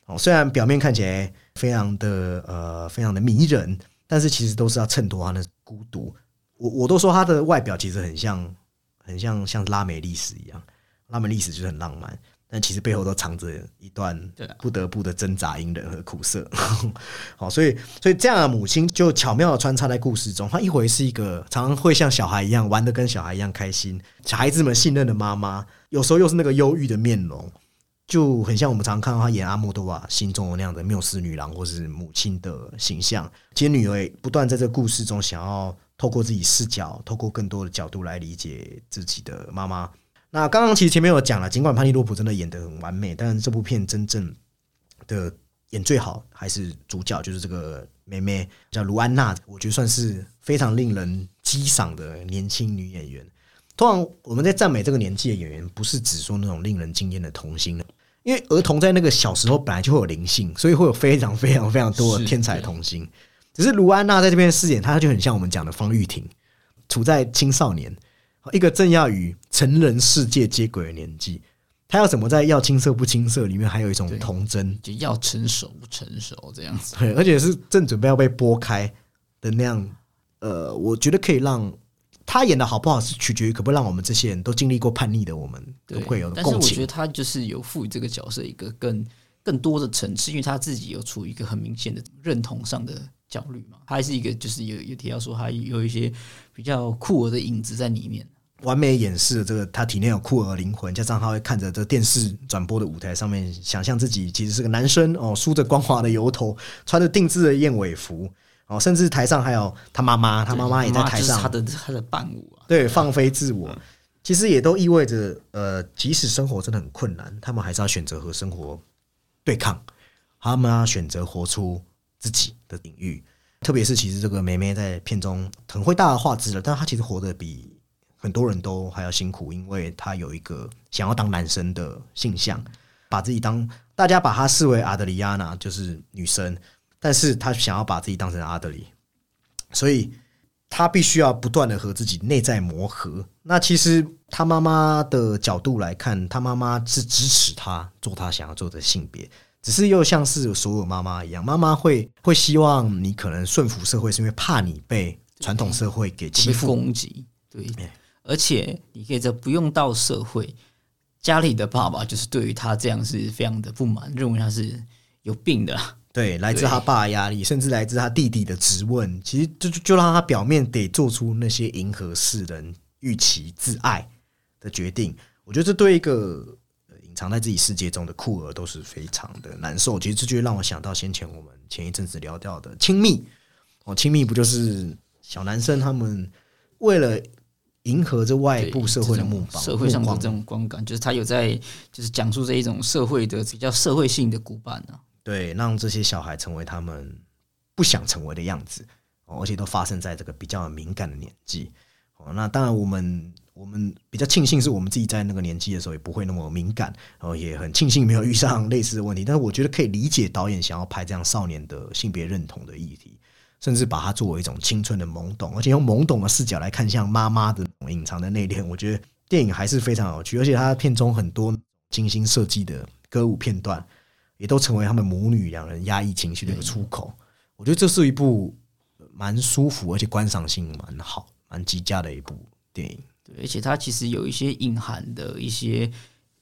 哦，虽然表面看起来非常的呃非常的迷人。但是其实都是要衬托他的孤独。我我都说他的外表其实很像，很像像拉美历史一样。拉美历史就是很浪漫，但其实背后都藏着一段不得不的挣扎、隐忍和苦涩。好，所以所以这样的母亲就巧妙的穿插在故事中。她一回是一个常常会像小孩一样玩的跟小孩一样开心，小孩子们信任的妈妈；有时候又是那个忧郁的面容。就很像我们常常看到她演阿莫多瓦心中的那样的缪斯女郎或是母亲的形象。其实女儿不断在这个故事中想要透过自己视角，透过更多的角度来理解自己的妈妈。那刚刚其实前面有讲了，尽管潘尼洛普真的演得很完美，但是这部片真正的演最好还是主角，就是这个妹妹叫卢安娜，我觉得算是非常令人激赏的年轻女演员。通常我们在赞美这个年纪的演员，不是只说那种令人惊艳的童星因为儿童在那个小时候本来就会有灵性，所以会有非常非常非常多的天才童星。只是卢安娜在这边饰演，她就很像我们讲的方玉婷，处在青少年，一个正要与成人世界接轨的年纪，他要怎么在要青涩不青涩里面还有一种童真，就要成熟不成熟这样子。对，而且是正准备要被剥开的那样。呃，我觉得可以让。他演的好不好是取决于可不可以让我们这些人都经历过叛逆的我们都会有共情。但是我觉得他就是有赋予这个角色一个更更多的层次，因为他自己有处于一个很明显的认同上的焦虑嘛。他还是一个就是有有提到说他有一些比较酷儿的影子在里面，完美演示了这个他体内有酷儿灵魂，加上他会看着这电视转播的舞台上面，想象自己其实是个男生哦，梳着光滑的油头，穿着定制的燕尾服。哦，甚至台上还有他妈妈，他妈妈也在台上，他的他的伴舞啊，对，放飞自我，其实也都意味着，呃，即使生活真的很困难，他们还是要选择和生活对抗，他们要选择活出自己的领域。特别是，其实这个梅梅在片中很会大而化之了，但是她其实活得比很多人都还要辛苦，因为他有一个想要当男生的性向，把自己当大家把他视为阿德里亚娜，就是女生。但是他想要把自己当成阿德里，所以他必须要不断的和自己内在磨合。那其实他妈妈的角度来看，他妈妈是支持他做他想要做的性别，只是又像是所有妈妈一样，妈妈会会希望你可能顺服社会，是因为怕你被传统社会给欺负攻击。对，而且你可以在不用到社会，家里的爸爸就是对于他这样是非常的不满，认为他是有病的。对，来自他爸的压力，甚至来自他弟弟的质问，其实就就让他表面得做出那些迎合世人预期、自爱的决定。我觉得这对一个隐藏在自己世界中的酷儿都是非常的难受。其实这就让我想到先前我们前一阵子聊到的亲密哦，亲密不就是小男生他们为了迎合着外部社会的目光、社会上的这种观感，就是他有在就是讲述这一种社会的比较社会性的古板呢。对，让这些小孩成为他们不想成为的样子，而且都发生在这个比较敏感的年纪。哦，那当然，我们我们比较庆幸是我们自己在那个年纪的时候也不会那么敏感，然后也很庆幸没有遇上类似的问题。但是，我觉得可以理解导演想要拍这样少年的性别认同的议题，甚至把它作为一种青春的懵懂，而且用懵懂的视角来看向妈妈的隐藏的内敛。我觉得电影还是非常有趣，而且它片中很多精心设计的歌舞片段。也都成为他们母女两人压抑情绪的一个出口。我觉得这是一部蛮舒服，而且观赏性蛮好、蛮极佳的一部电影。对，而且它其实有一些隐含的一些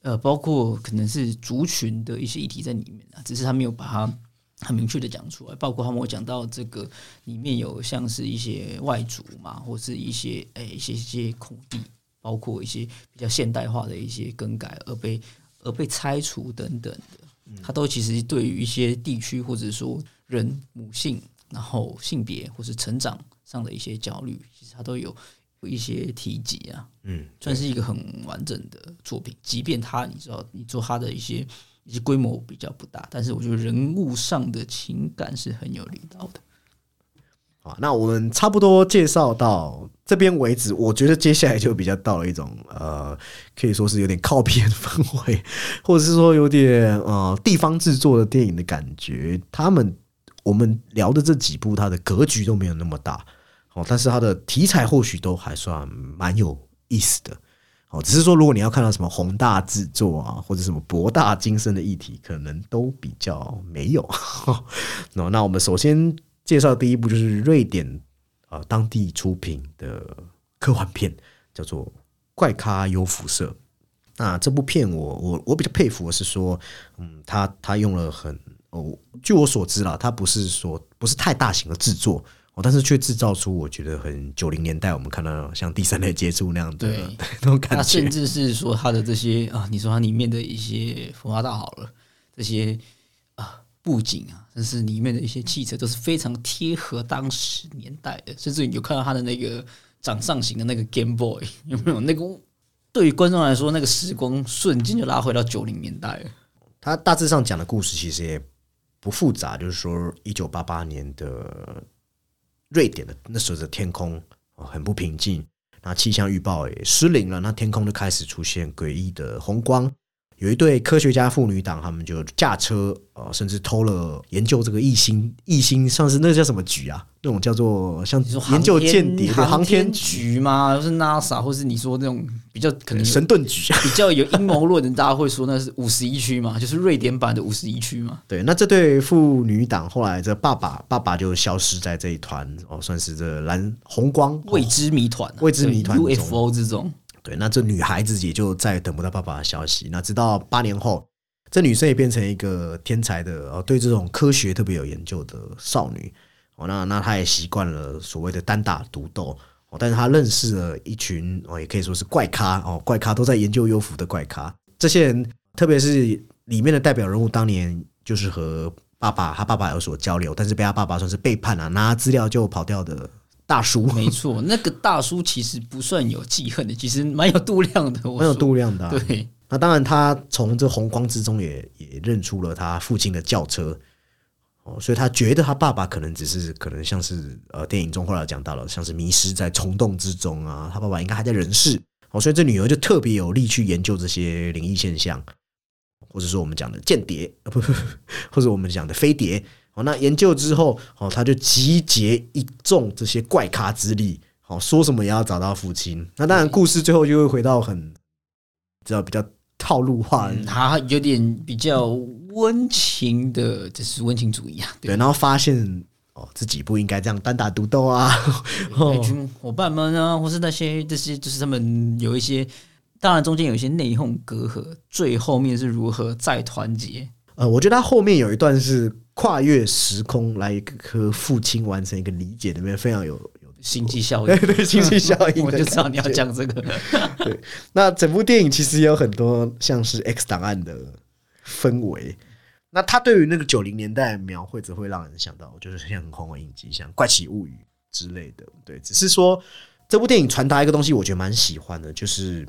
呃，包括可能是族群的一些议题在里面啊，只是他没有把它很明确的讲出来。包括他们有讲到这个里面有像是一些外族嘛，或是一些诶一些一些空地，包括一些比较现代化的一些更改而被而被拆除等等的。他都其实对于一些地区或者说人母性，然后性别或是成长上的一些焦虑，其实他都有有一些提及啊。嗯，算是一个很完整的作品。即便他你知道，你做他的一些一些规模比较不大，但是我觉得人物上的情感是很有力道的。啊，那我们差不多介绍到这边为止，我觉得接下来就比较到了一种呃，可以说是有点靠边氛围，或者是说有点呃地方制作的电影的感觉。他们我们聊的这几部，它的格局都没有那么大哦，但是它的题材或许都还算蛮有意思的哦。只是说，如果你要看到什么宏大制作啊，或者什么博大精深的议题，可能都比较没有。那 那我们首先。介绍第一部就是瑞典啊当地出品的科幻片，叫做《怪咖优辐射》。那这部片我我我比较佩服的是说，嗯，他他用了很哦，据我所知啦，他不是说不是太大型的制作哦，但是却制造出我觉得很九零年代我们看到像第三类接触那样的 那种感那甚。至是说它的这些啊，你说它里面的一些佛华大好了，这些啊布景啊，甚至里面的一些汽车都是非常贴合当时年代的，甚至你有看到他的那个掌上型的那个 Game Boy 有没有？那个对于观众来说，那个时光瞬间就拉回到九零年代了。他大致上讲的故事其实也不复杂，就是说一九八八年的瑞典的那时候的天空很不平静，那气象预报也失灵了，那天空就开始出现诡异的红光。有一对科学家妇女党，他们就驾车呃，甚至偷了研究这个异星异星，像是那个叫什么局啊？那种叫做像研究间谍的航航天天局吗？或是 NASA，或是你说那种比较可能神盾局。比较有阴谋论的，大家会说那是五十一区嘛，就是瑞典版的五十一区嘛。对，那这对妇女党后来这爸爸爸爸就消失在这一团哦，算是这蓝红光未知谜团啊、未知谜团 UFO 这种，对，那这女孩子也就再也等不到爸爸的消息。那直到八年后，这女生也变成一个天才的哦，对这种科学特别有研究的少女哦。那那她也习惯了所谓的单打独斗哦，但是她认识了一群哦，也可以说是怪咖哦，怪咖都在研究幽浮的怪咖。这些人，特别是里面的代表人物，当年就是和爸爸他爸爸有所交流，但是被他爸爸算是背叛了、拿资料就跑掉的大叔，没错，那个大叔其实不算有记恨的，其实蛮有度量的。蛮有度量的啊、对，那当然，他从这红光之中也也认出了他父亲的轿车，哦，所以他觉得他爸爸可能只是可能像是呃电影中后来讲到了，像是迷失在虫洞之中啊，他爸爸应该还在人世，哦，所以这女儿就特别有力去研究这些灵异现象，或者说我们讲的间谍，不或者我们讲的飞碟，哦，那研究之后，哦，他就集结一众这些怪咖之力，哦，说什么也要找到父亲。那当然，故事最后就会回到很，知道比较套路化他有点比较温情的，就是温情主义啊。对，然后发现哦自己不应该这样单打独斗啊。伙伴们啊，或是那些这些，就是他们有一些，当然中间有一些内讧隔阂，最后面是如何再团结？呃，我觉得他后面有一段是跨越时空来和父亲完成一个理解，里面非常有有星际效对应，对经济效应 我就知道你要讲这个。对那整部电影其实也有很多像是 X 档案的氛围。那他对于那个九零年代的描绘，则会让人想到，就是像很红的影集，像《怪奇物语》之类的。对，只是说这部电影传达一个东西，我觉得蛮喜欢的，就是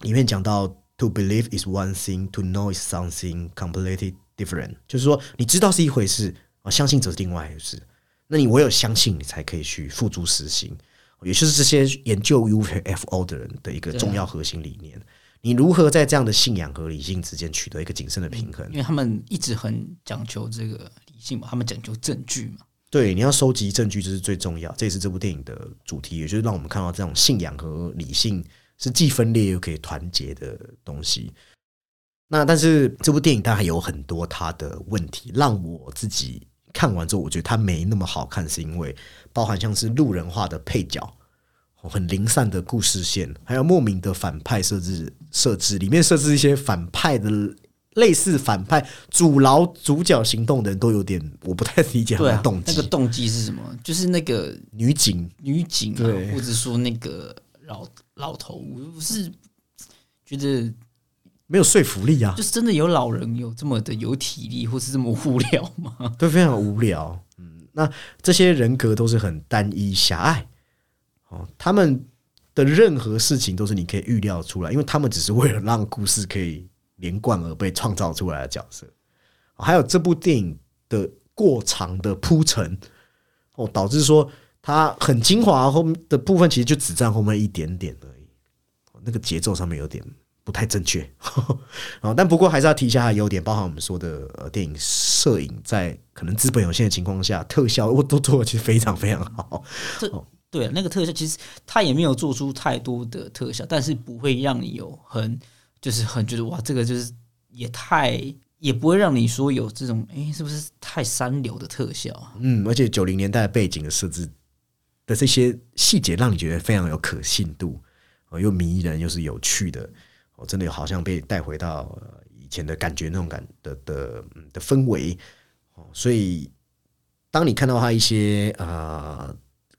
里面讲到 “to believe is one thing, to know is something completely different”，就是说你知道是一回事啊，相信则是另外一回事。那你唯有相信，你才可以去付诸实行。也就是这些研究 UFO 的人的一个重要核心理念。你如何在这样的信仰和理性之间取得一个谨慎的平衡？因为他们一直很讲求这个理性嘛，他们讲究证据嘛。对，你要收集证据，这是最重要。这也是这部电影的主题，也就是让我们看到这种信仰和理性是既分裂又可以团结的东西。那但是这部电影它还有很多它的问题，让我自己看完之后，我觉得它没那么好看，是因为包含像是路人化的配角。很零散的故事线，还有莫名的反派设置设置，里面设置一些反派的类似反派阻挠主角行动的人都有点我不太理解他的动，机。那个动机是什么？就是那个女警女警啊对，或者说那个老老头，我是觉得没有说服力啊就，是真的有老人有这么的有体力，或是这么无聊吗？对，非常无聊。嗯，那这些人格都是很单一狭隘哦，他们的任何事情都是你可以预料出来，因为他们只是为了让故事可以连贯而被创造出来的角色。哦还有这部电影的过长的铺陈哦，导致说它很精华后面的部分其实就只占后面一点点而已，哦那个节奏上面有点不太正确。啊，但不过还是要提一下它的优点，包含我们说的呃，电影摄影在可能资本有限的情况下，特效我都做的其实非常非常好。对啊，那个特效其实他也没有做出太多的特效，但是不会让你有很就是很觉得哇，这个就是也太也不会让你说有这种哎、诶是不是太三流的特效啊？嗯，而且九零年代背景的设置的这些细节，让你觉得非常有可信度，哦，又迷人又是有趣的，哦，真的好像被带回到、呃以前的感觉那种感的的嗯的氛围，哦，所以当你看到他一些呃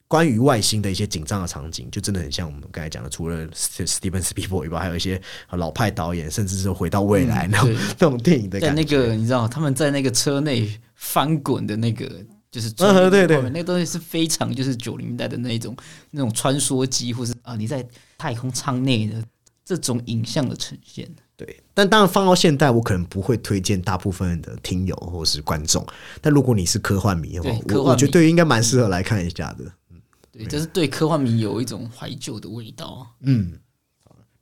关于外星的一些紧张的场景，就真的很像我们刚才讲的，除了 Steven Spielberg 以外，还有一些呃老派导演，甚至是回到未来那种、对那种电影的在感觉。那个你知道他们在那个车内翻滚的那个。就是嗯对对那个东西是非常就是九零代的那种那种穿梭机，或是啊你在太空舱内的这种影像的呈现。对，但当然放到现代，我可能不会推荐大部分的听友或是观众。但如果你是科幻迷的话我我觉得应该蛮适合来看一下的。对，就是对科幻迷有一种怀旧的味道啊。嗯，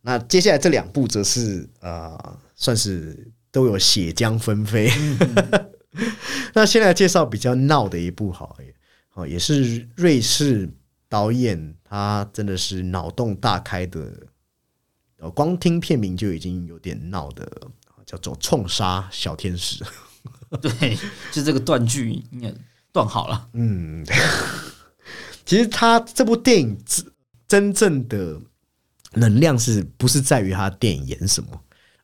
那接下来这两部则是呃，算是都有血浆纷飞。那先来介绍比较闹的一部好了，哦，也是瑞士导演，他真的是脑洞大开的，呃，光听片名就已经有点闹的，叫做《冲杀小天使》。对，就这个断句，你看断好了。嗯，其实他这部电影真真正的能量是不是在于他电影演什么，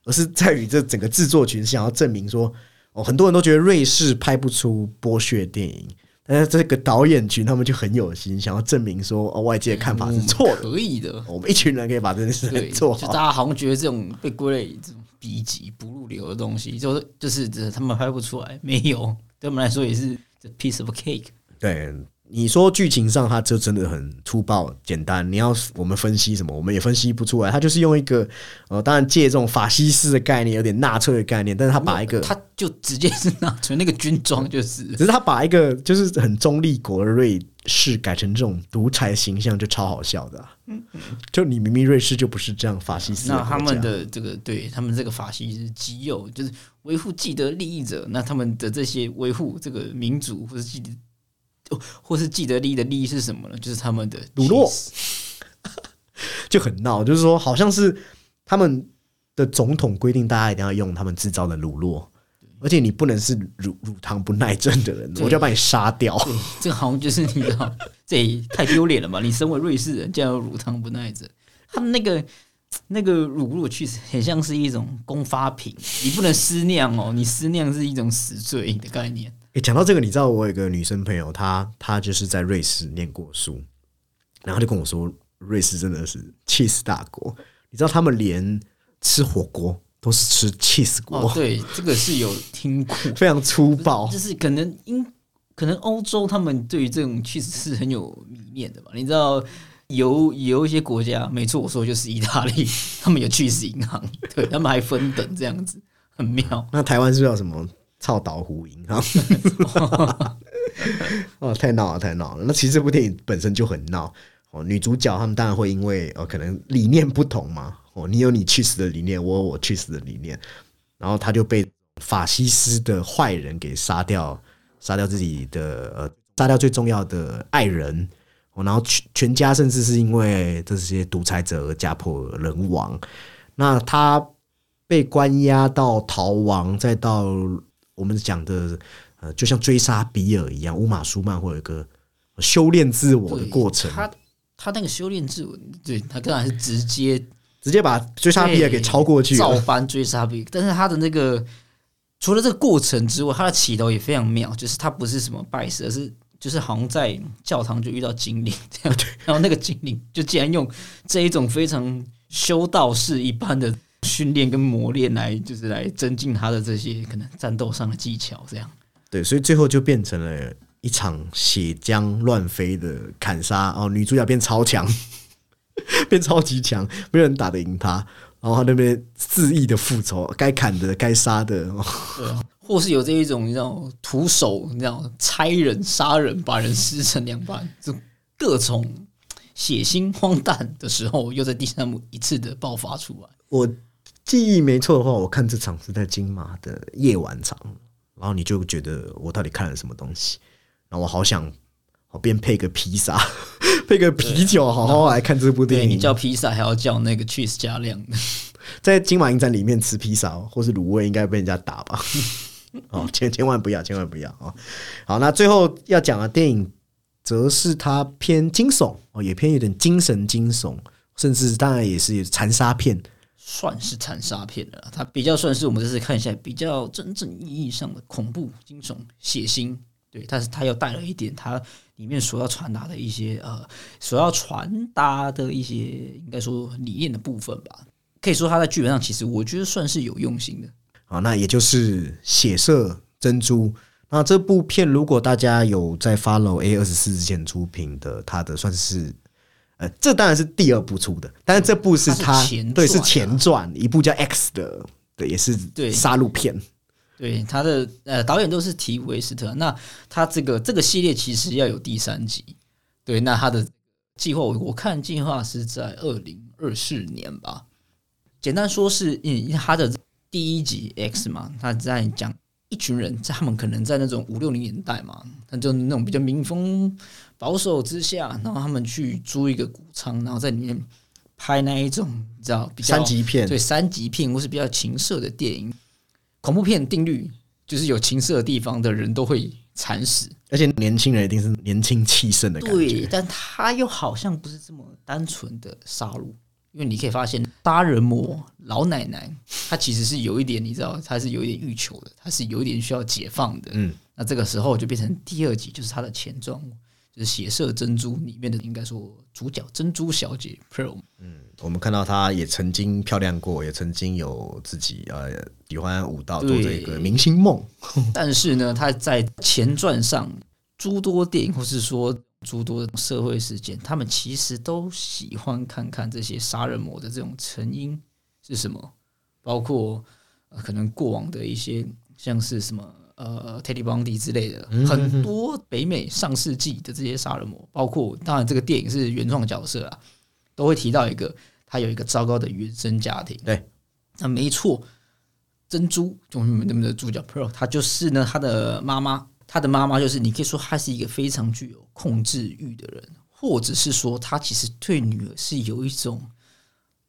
而是在于这整个制作群想要证明说，哦，很多人都觉得瑞士拍不出剥削电影，但是这个导演群他们就很有心，想要证明说，哦，外界的看法是错的，可以的。我们一群人可以把这件事做好。就大家好像觉得这种被归类这种 B 级不入流的东西，就是就是这他们拍不出来，没有，对我们来说也是 piece of cake。对，你说剧情上它就真的很粗暴简单，你要我们分析什么，我们也分析不出来。他就是用一个呃，当然借这种法西斯的概念，有点纳粹的概念，但是他把一个，他就直接是纳粹那个军装，就是只是他把一个就是很中立国的瑞士改成这种独裁形象，就超好笑的、啊。就你明明瑞士就不是这样法西斯那他们的这个对他们这个法西斯基友，就是维护既得利益者，那他们的这些维护这个民主或者既得。哦或是既得利益的利益是什么呢？就是他们的乳酪 就很闹，就是说好像是他们的总统规定，大家一定要用他们制造的乳酪，而且你不能是乳乳糖不耐症的人，我就要把你杀掉。这个好像就是你知道，这也太丢脸了嘛？你身为瑞士人，竟然有乳糖不耐症，他们那个那个乳酪确实很像是一种公发品，你不能私酿哦，你私酿是一种死罪的概念。诶，讲到这个，你知道我有个女生朋友，她她就是在瑞士念过书，然后就跟我说，瑞士真的是 cheese 大国。你知道他们连吃火锅都是吃 cheese 锅，哦，对，这个是有听过，非常粗暴。就是可能因可能欧洲他们对于这种确实是很有迷恋的吧？你知道有有一些国家，没错，我说就是意大利，他们有去死银行，对他们还分等这样子，很妙。那台湾是不是有什么操岛湖银行？哦，太闹了，太闹了。那其实这部电影本身就很闹哦。女主角他们当然会因为呃可能理念不同嘛，哦，你有你去死的理念，我有我去死的理念，然后他就被法西斯的坏人给杀掉，杀掉自己的呃，杀掉最重要的爱人。哦，然后全全家甚至是因为这些独裁者而家破人亡。那他被关押到逃亡，再到我们讲的呃，就像追杀比尔一样，乌玛舒曼会有一个修炼自我的过程，他他那个修炼自我，对他当然是直接直接把追杀比尔给超过去了。照搬追杀比尔，但是他的那个除了这个过程之外，他的起头也非常妙，就是他不是什么拜师，而是就是好像在教堂就遇到精灵这样，然后那个精灵就竟然用这一种非常修道士一般的训练跟磨练来，就是来增进他的这些可能战斗上的技巧，这样。对，所以最后就变成了一场血浆乱飞的砍杀哦，女主角变超强，变超级强，没有人打得赢她。然后她那边恣意的复仇，该砍的、该杀的，哦对啊，或是有这一种你知道徒手你知道拆人、杀人、把人撕成两半，就各种血腥荒诞的时候，又在第三幕一次的爆发出来。我记忆没错的话，我看这场是在金马的夜晚场，然后你就觉得我到底看了什么东西，然后我好想，我边配个披萨，配个啤酒，好好来看这部对电影。你叫披萨还要叫那个 cheese 加量的，在金马影展里面吃披萨或是卤味，应该被人家打吧？哦，千千万不要，千万不要哦。好，那最后要讲的电影，则是它偏惊悚哦，也偏有点精神惊悚，甚至当然也是残杀片。算是残杀片了。它比较算是我们这次看一下比较真正意义上的恐怖、惊悚、血腥。对，但是它又带了一点它里面所要传达的一些呃，所要传达的一些应该说理念的部分吧。可以说它在剧本上其实我觉得算是有用心的。好，那也就是血色珍珠。那这部片如果大家有在 follow A 二十四之前出品的，它的算是呃，这当然是第二部出的，但是这部是它它是前对是前传，一部叫 X 的，对，也是对杀戮片。对，他的呃导演都是提维斯特。那他这个这个系列其实要有第三集，对，那他的计划我我看计划是在二零二四年吧。简单说是，嗯，他的第一集 X 嘛，他在讲一群人，在他们可能在那种五六零年代嘛，他就那种比较民风保守之下，然后他们去租一个谷仓，然后在里面拍那一种你知道比较三级片。对三级片或是比较情色的电影，恐怖片定律就是有情色的地方的人都会惨死，而且年轻人一定是年轻气盛的感对，但他又好像不是这么单纯的杀戮，因为你可以发现杀人魔老奶奶，她其实是有一点，你知道，她是有一点欲求的，她是有一点需要解放的。嗯，那这个时候就变成第二集，就是她的前传，就是《血色珍珠》里面的应该说主角珍珠小姐 Pearl。我们看到她也曾经漂亮过，也曾经有自己呃喜欢舞蹈，做对这个明星梦。但是呢，她在前传上诸多电影，或是说诸多社会事件，他们其实都喜欢看看这些杀人魔的这种成因是什么，包括、呃、可能过往的一些像是什么呃 Teddy Bundy 之类的，很多北美上世纪的这些杀人魔，包括当然这个电影是原创角色啊，都会提到一个他有一个糟糕的原生家庭。对，那没错，珍珠就是你们的主角 Pearl，他就是呢，他的妈妈，他的妈妈就是你可以说她是一个非常具有控制欲的人，或者是说他其实对女儿是有一种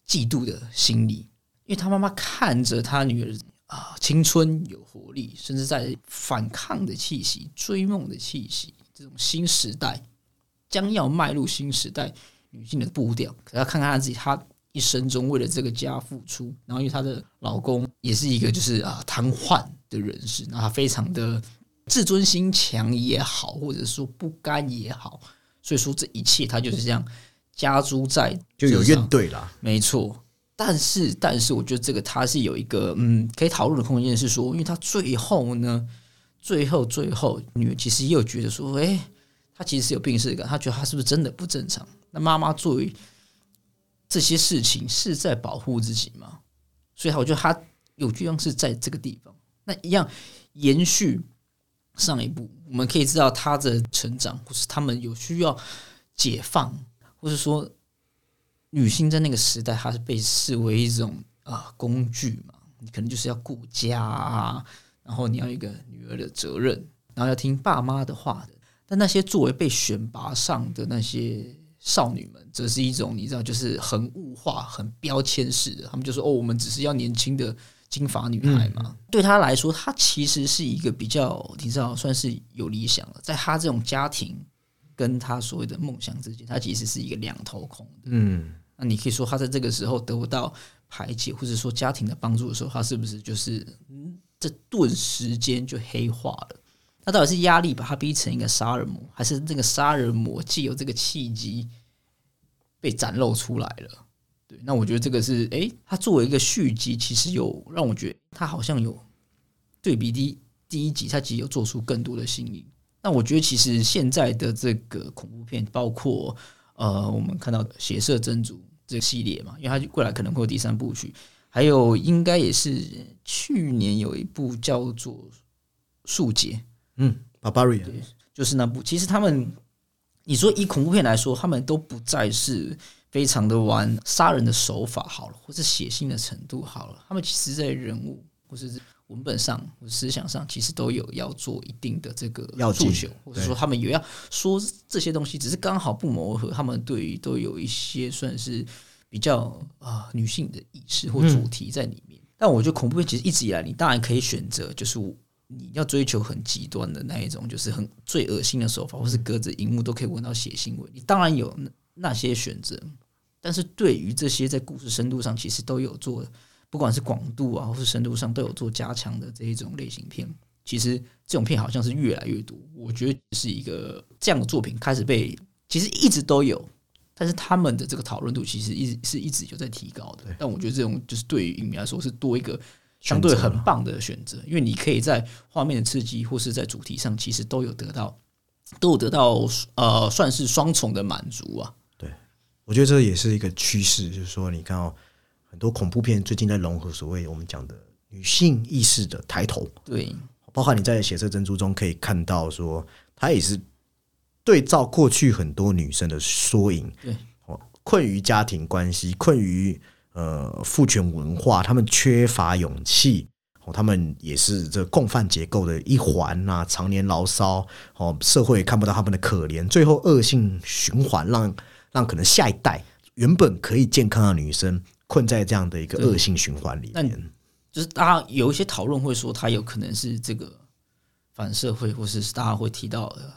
嫉妒的心理，因为他妈妈看着他女儿啊青春有活力，甚至在反抗的气息、追梦的气息，这种新时代将要迈入新时代女性的步调，可要看看她自己，她一生中为了这个家付出，然后因为她的老公也是一个就是啊瘫痪的人士，那她非常的自尊心强也好，或者说不甘也好，所以说这一切她就是这样加诸在就有怨怼啦。没错，但是但是我觉得这个它是有一个嗯可以讨论的空间，是说，因为他最后呢，最后最后女儿其实也有觉得说，哎、她其实是有病逝感，她觉得她是不是真的不正常？那妈妈作为这些事情是在保护自己吗？所以我觉得他有句样是在这个地方，那一样延续上一步，我们可以知道他的成长，或是他们有需要解放，或是说女性在那个时代，她是被视为一种啊、工具嘛，你可能就是要顾家啊，然后你要一个女儿的责任，然后要听爸妈的话的。但那些作为被选拔上的那些少女们，则是一种你知道，就是很物化、很标签式的。他们就说：“哦，我们只是要年轻的金发女孩嘛。对她来说，她其实是一个比较你知道，算是有理想了，在她这种家庭跟她所谓的梦想之间，她其实是一个两头空的。嗯，那你可以说他在这个时候得不到排解，或者说家庭的帮助的时候，他是不是就是，这顿时间就黑化了？那到底是压力把他逼成一个杀人魔，还是这个杀人魔既有这个契机被展露出来了？对，那我觉得这个是，诶，他作为一个续集，其实有让我觉得他好像有对比第一第一集，他其实有做出更多的新意。那我觉得其实现在的这个恐怖片，包括呃，我们看到《血色真主》这个系列嘛，因为它未来可能会有第三部曲，还有应该也是去年有一部叫做《树劫》，嗯，Barbarian，就是那部。其实他们，你说以恐怖片来说，他们都不再是非常的玩杀人的手法好了，或是血腥的程度好了，他们其实在人物或是文本上或思想上，其实都有要做一定的这个要诉求，或者说他们有要说这些东西，只是刚好不谋而合。他们对于都有一些算是比较啊、女性的意识或主题在里面。但我觉得恐怖片其实一直以来，你当然可以选择，就是你要追求很极端的那一种，就是很最恶心的手法，或是隔着荧幕都可以闻到血腥味。你当然有那那些选择，但是对于这些在故事深度上，其实都有做，不管是广度啊，或是深度上都有做加强的这一种类型片，其实这种片好像是越来越多。我觉得是一个这样的作品开始被，其实一直都有，但是他们的这个讨论度其实一直是一直有在提高的。但我觉得这种就是对于影迷来说是多一个相对很棒的选择，因为你可以在画面的刺激或是在主题上，其实都有得到，都有得到呃，算是双重的满足啊。对我觉得这也是一个趋势，就是说，你看哦，很多恐怖片最近在融合所谓我们讲的女性意识的抬头，对，包括你在《血色珍珠》中可以看到，说它也是对照过去很多女生的缩影，对，哦，困于家庭关系，困于呃父权文化，他们缺乏勇气，哦，他们也是这共犯结构的一环呐，常年牢骚，哦，社会也看不到他们的可怜，最后恶性循环让。让可能下一代原本可以健康的女生困在这样的一个恶性循环里面，就是大家有一些讨论会说，它有可能是这个反社会，或是大家会提到的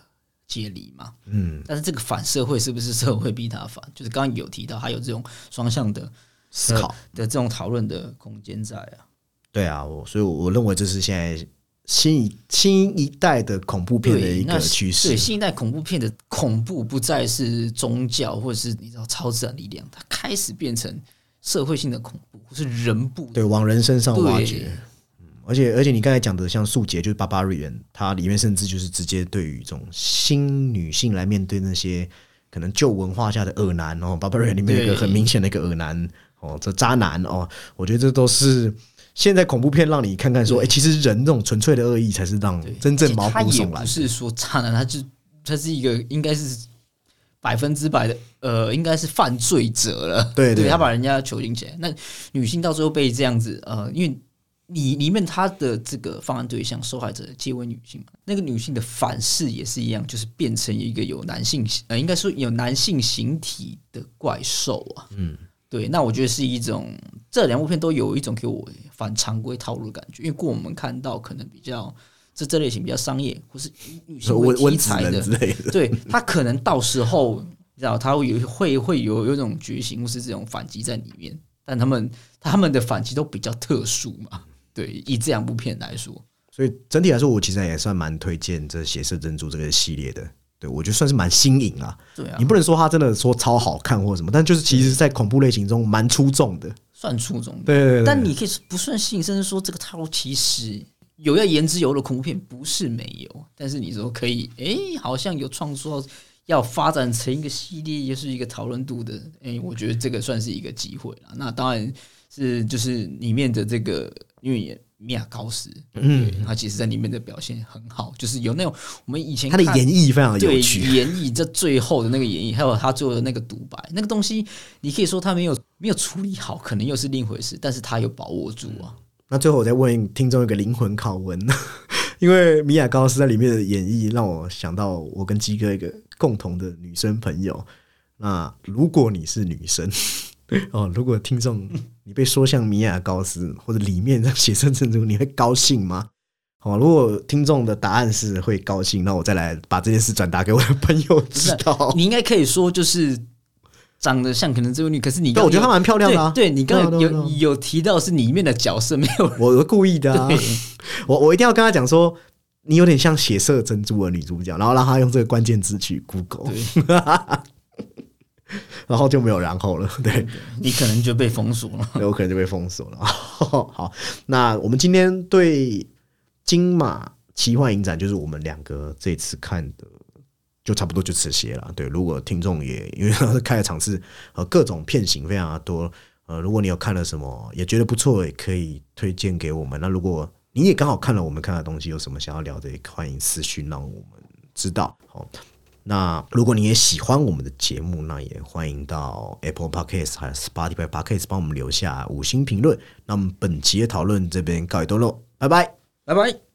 解离嘛？嗯，但是这个反社会是不是社会逼他反？就是刚刚有提到，还有这种双向的思考的这种讨论的空间在啊。对啊，我所以我认为这是现在。新一新一代的恐怖片的一个趋势，对新一代恐怖片的恐怖不再是宗教或者是你知道超自然力量，它开始变成社会性的恐怖，或是人不对往人身上挖掘。而且而且你刚才讲的像素杰就是巴巴瑞人，它里面甚至就是直接对于这种新女性来面对那些可能旧文化下的恶男哦，巴巴瑞人里面有一个很明显的一个恶男哦，这渣男哦，我觉得这都是。现在恐怖片让你看看说，哎，其实人这种纯粹的恶意才是让真正毛骨悚然。不是说渣男，他就他是一个应该是百分之百的呃，应该是犯罪者了。对，对他把人家囚禁起来。那女性到最后被这样子呃，因为你里面他的这个犯案对象受害者皆为女性嘛，那个女性的反噬也是一样，就是变成一个有男性呃，应该说有男性形体的怪兽啊。嗯。对，那我觉得是一种，这两部片都有一种给我反常规套路的感觉，因为过我们看到可能比较这这类型比较商业或是女性题材的之类的，对他可能到时候你知道他会有会会有有种觉醒或是这种反击在里面，但他们他们的反击都比较特殊嘛，对，以这两部片来说，所以整体来说，我其实也算蛮推荐这《血色珍珠》这个系列的。对，我觉得算是蛮新颖啊。对啊，你不能说它真的说超好看或什么，但就是其实，在恐怖类型中蛮出众的，算出众。对对对。但你可以不算新颖，甚至说这个套路其实有要言之有的恐怖片不是没有，但是你说可以，哎，好像有创作要发展成一个系列，又是一个讨论度的，哎，我觉得这个算是一个机会了。那当然是就是里面的这个，因为。米娅高斯，嗯，他其实在里面的表现很好，就是有那种我们以前他的演绎非常有趣，演绎这最后的那个演绎，还有他最后的那个独白，那个东西你可以说他没有没有处理好，可能又是另一回事，但是他有把握住啊。那最后我再问听众一个灵魂拷问，因为米娅高斯在里面的演绎让我想到我跟鸡哥一个共同的女生朋友。那如果你是女生？哦，如果听众你被说像米娅高斯或者里面的写生珍珠，你会高兴吗？哦，如果听众的答案是会高兴，那我再来把这件事转达给我的朋友知道。你应该可以说就是长得像可能这位女，可是你，但我觉得她蛮漂亮的。对你刚才有有提到是里面的角色没有，我故意的。我我一定要跟她讲说，你有点像血色珍珠的女主角，然后让她用这个关键字去 Google。然后就没有然后了，对你可能就被封锁了，有可能就被封锁了。好，那我们今天对金马奇幻影展，就是我们两个这次看的，就差不多就这些了。对，如果听众也因为他是开的场次和各种片型非常的多，呃，如果你有看了什么也觉得不错，也可以推荐给我们。那如果你也刚好看了我们看的东西，有什么想要聊的，也欢迎私讯让我们知道。好。那如果你也喜欢我们的节目，那也欢迎到 Apple Podcast 还有 Spotify Podcast 帮我们留下五星评论。那我们本期的讨论这边告一段落，拜拜，拜拜。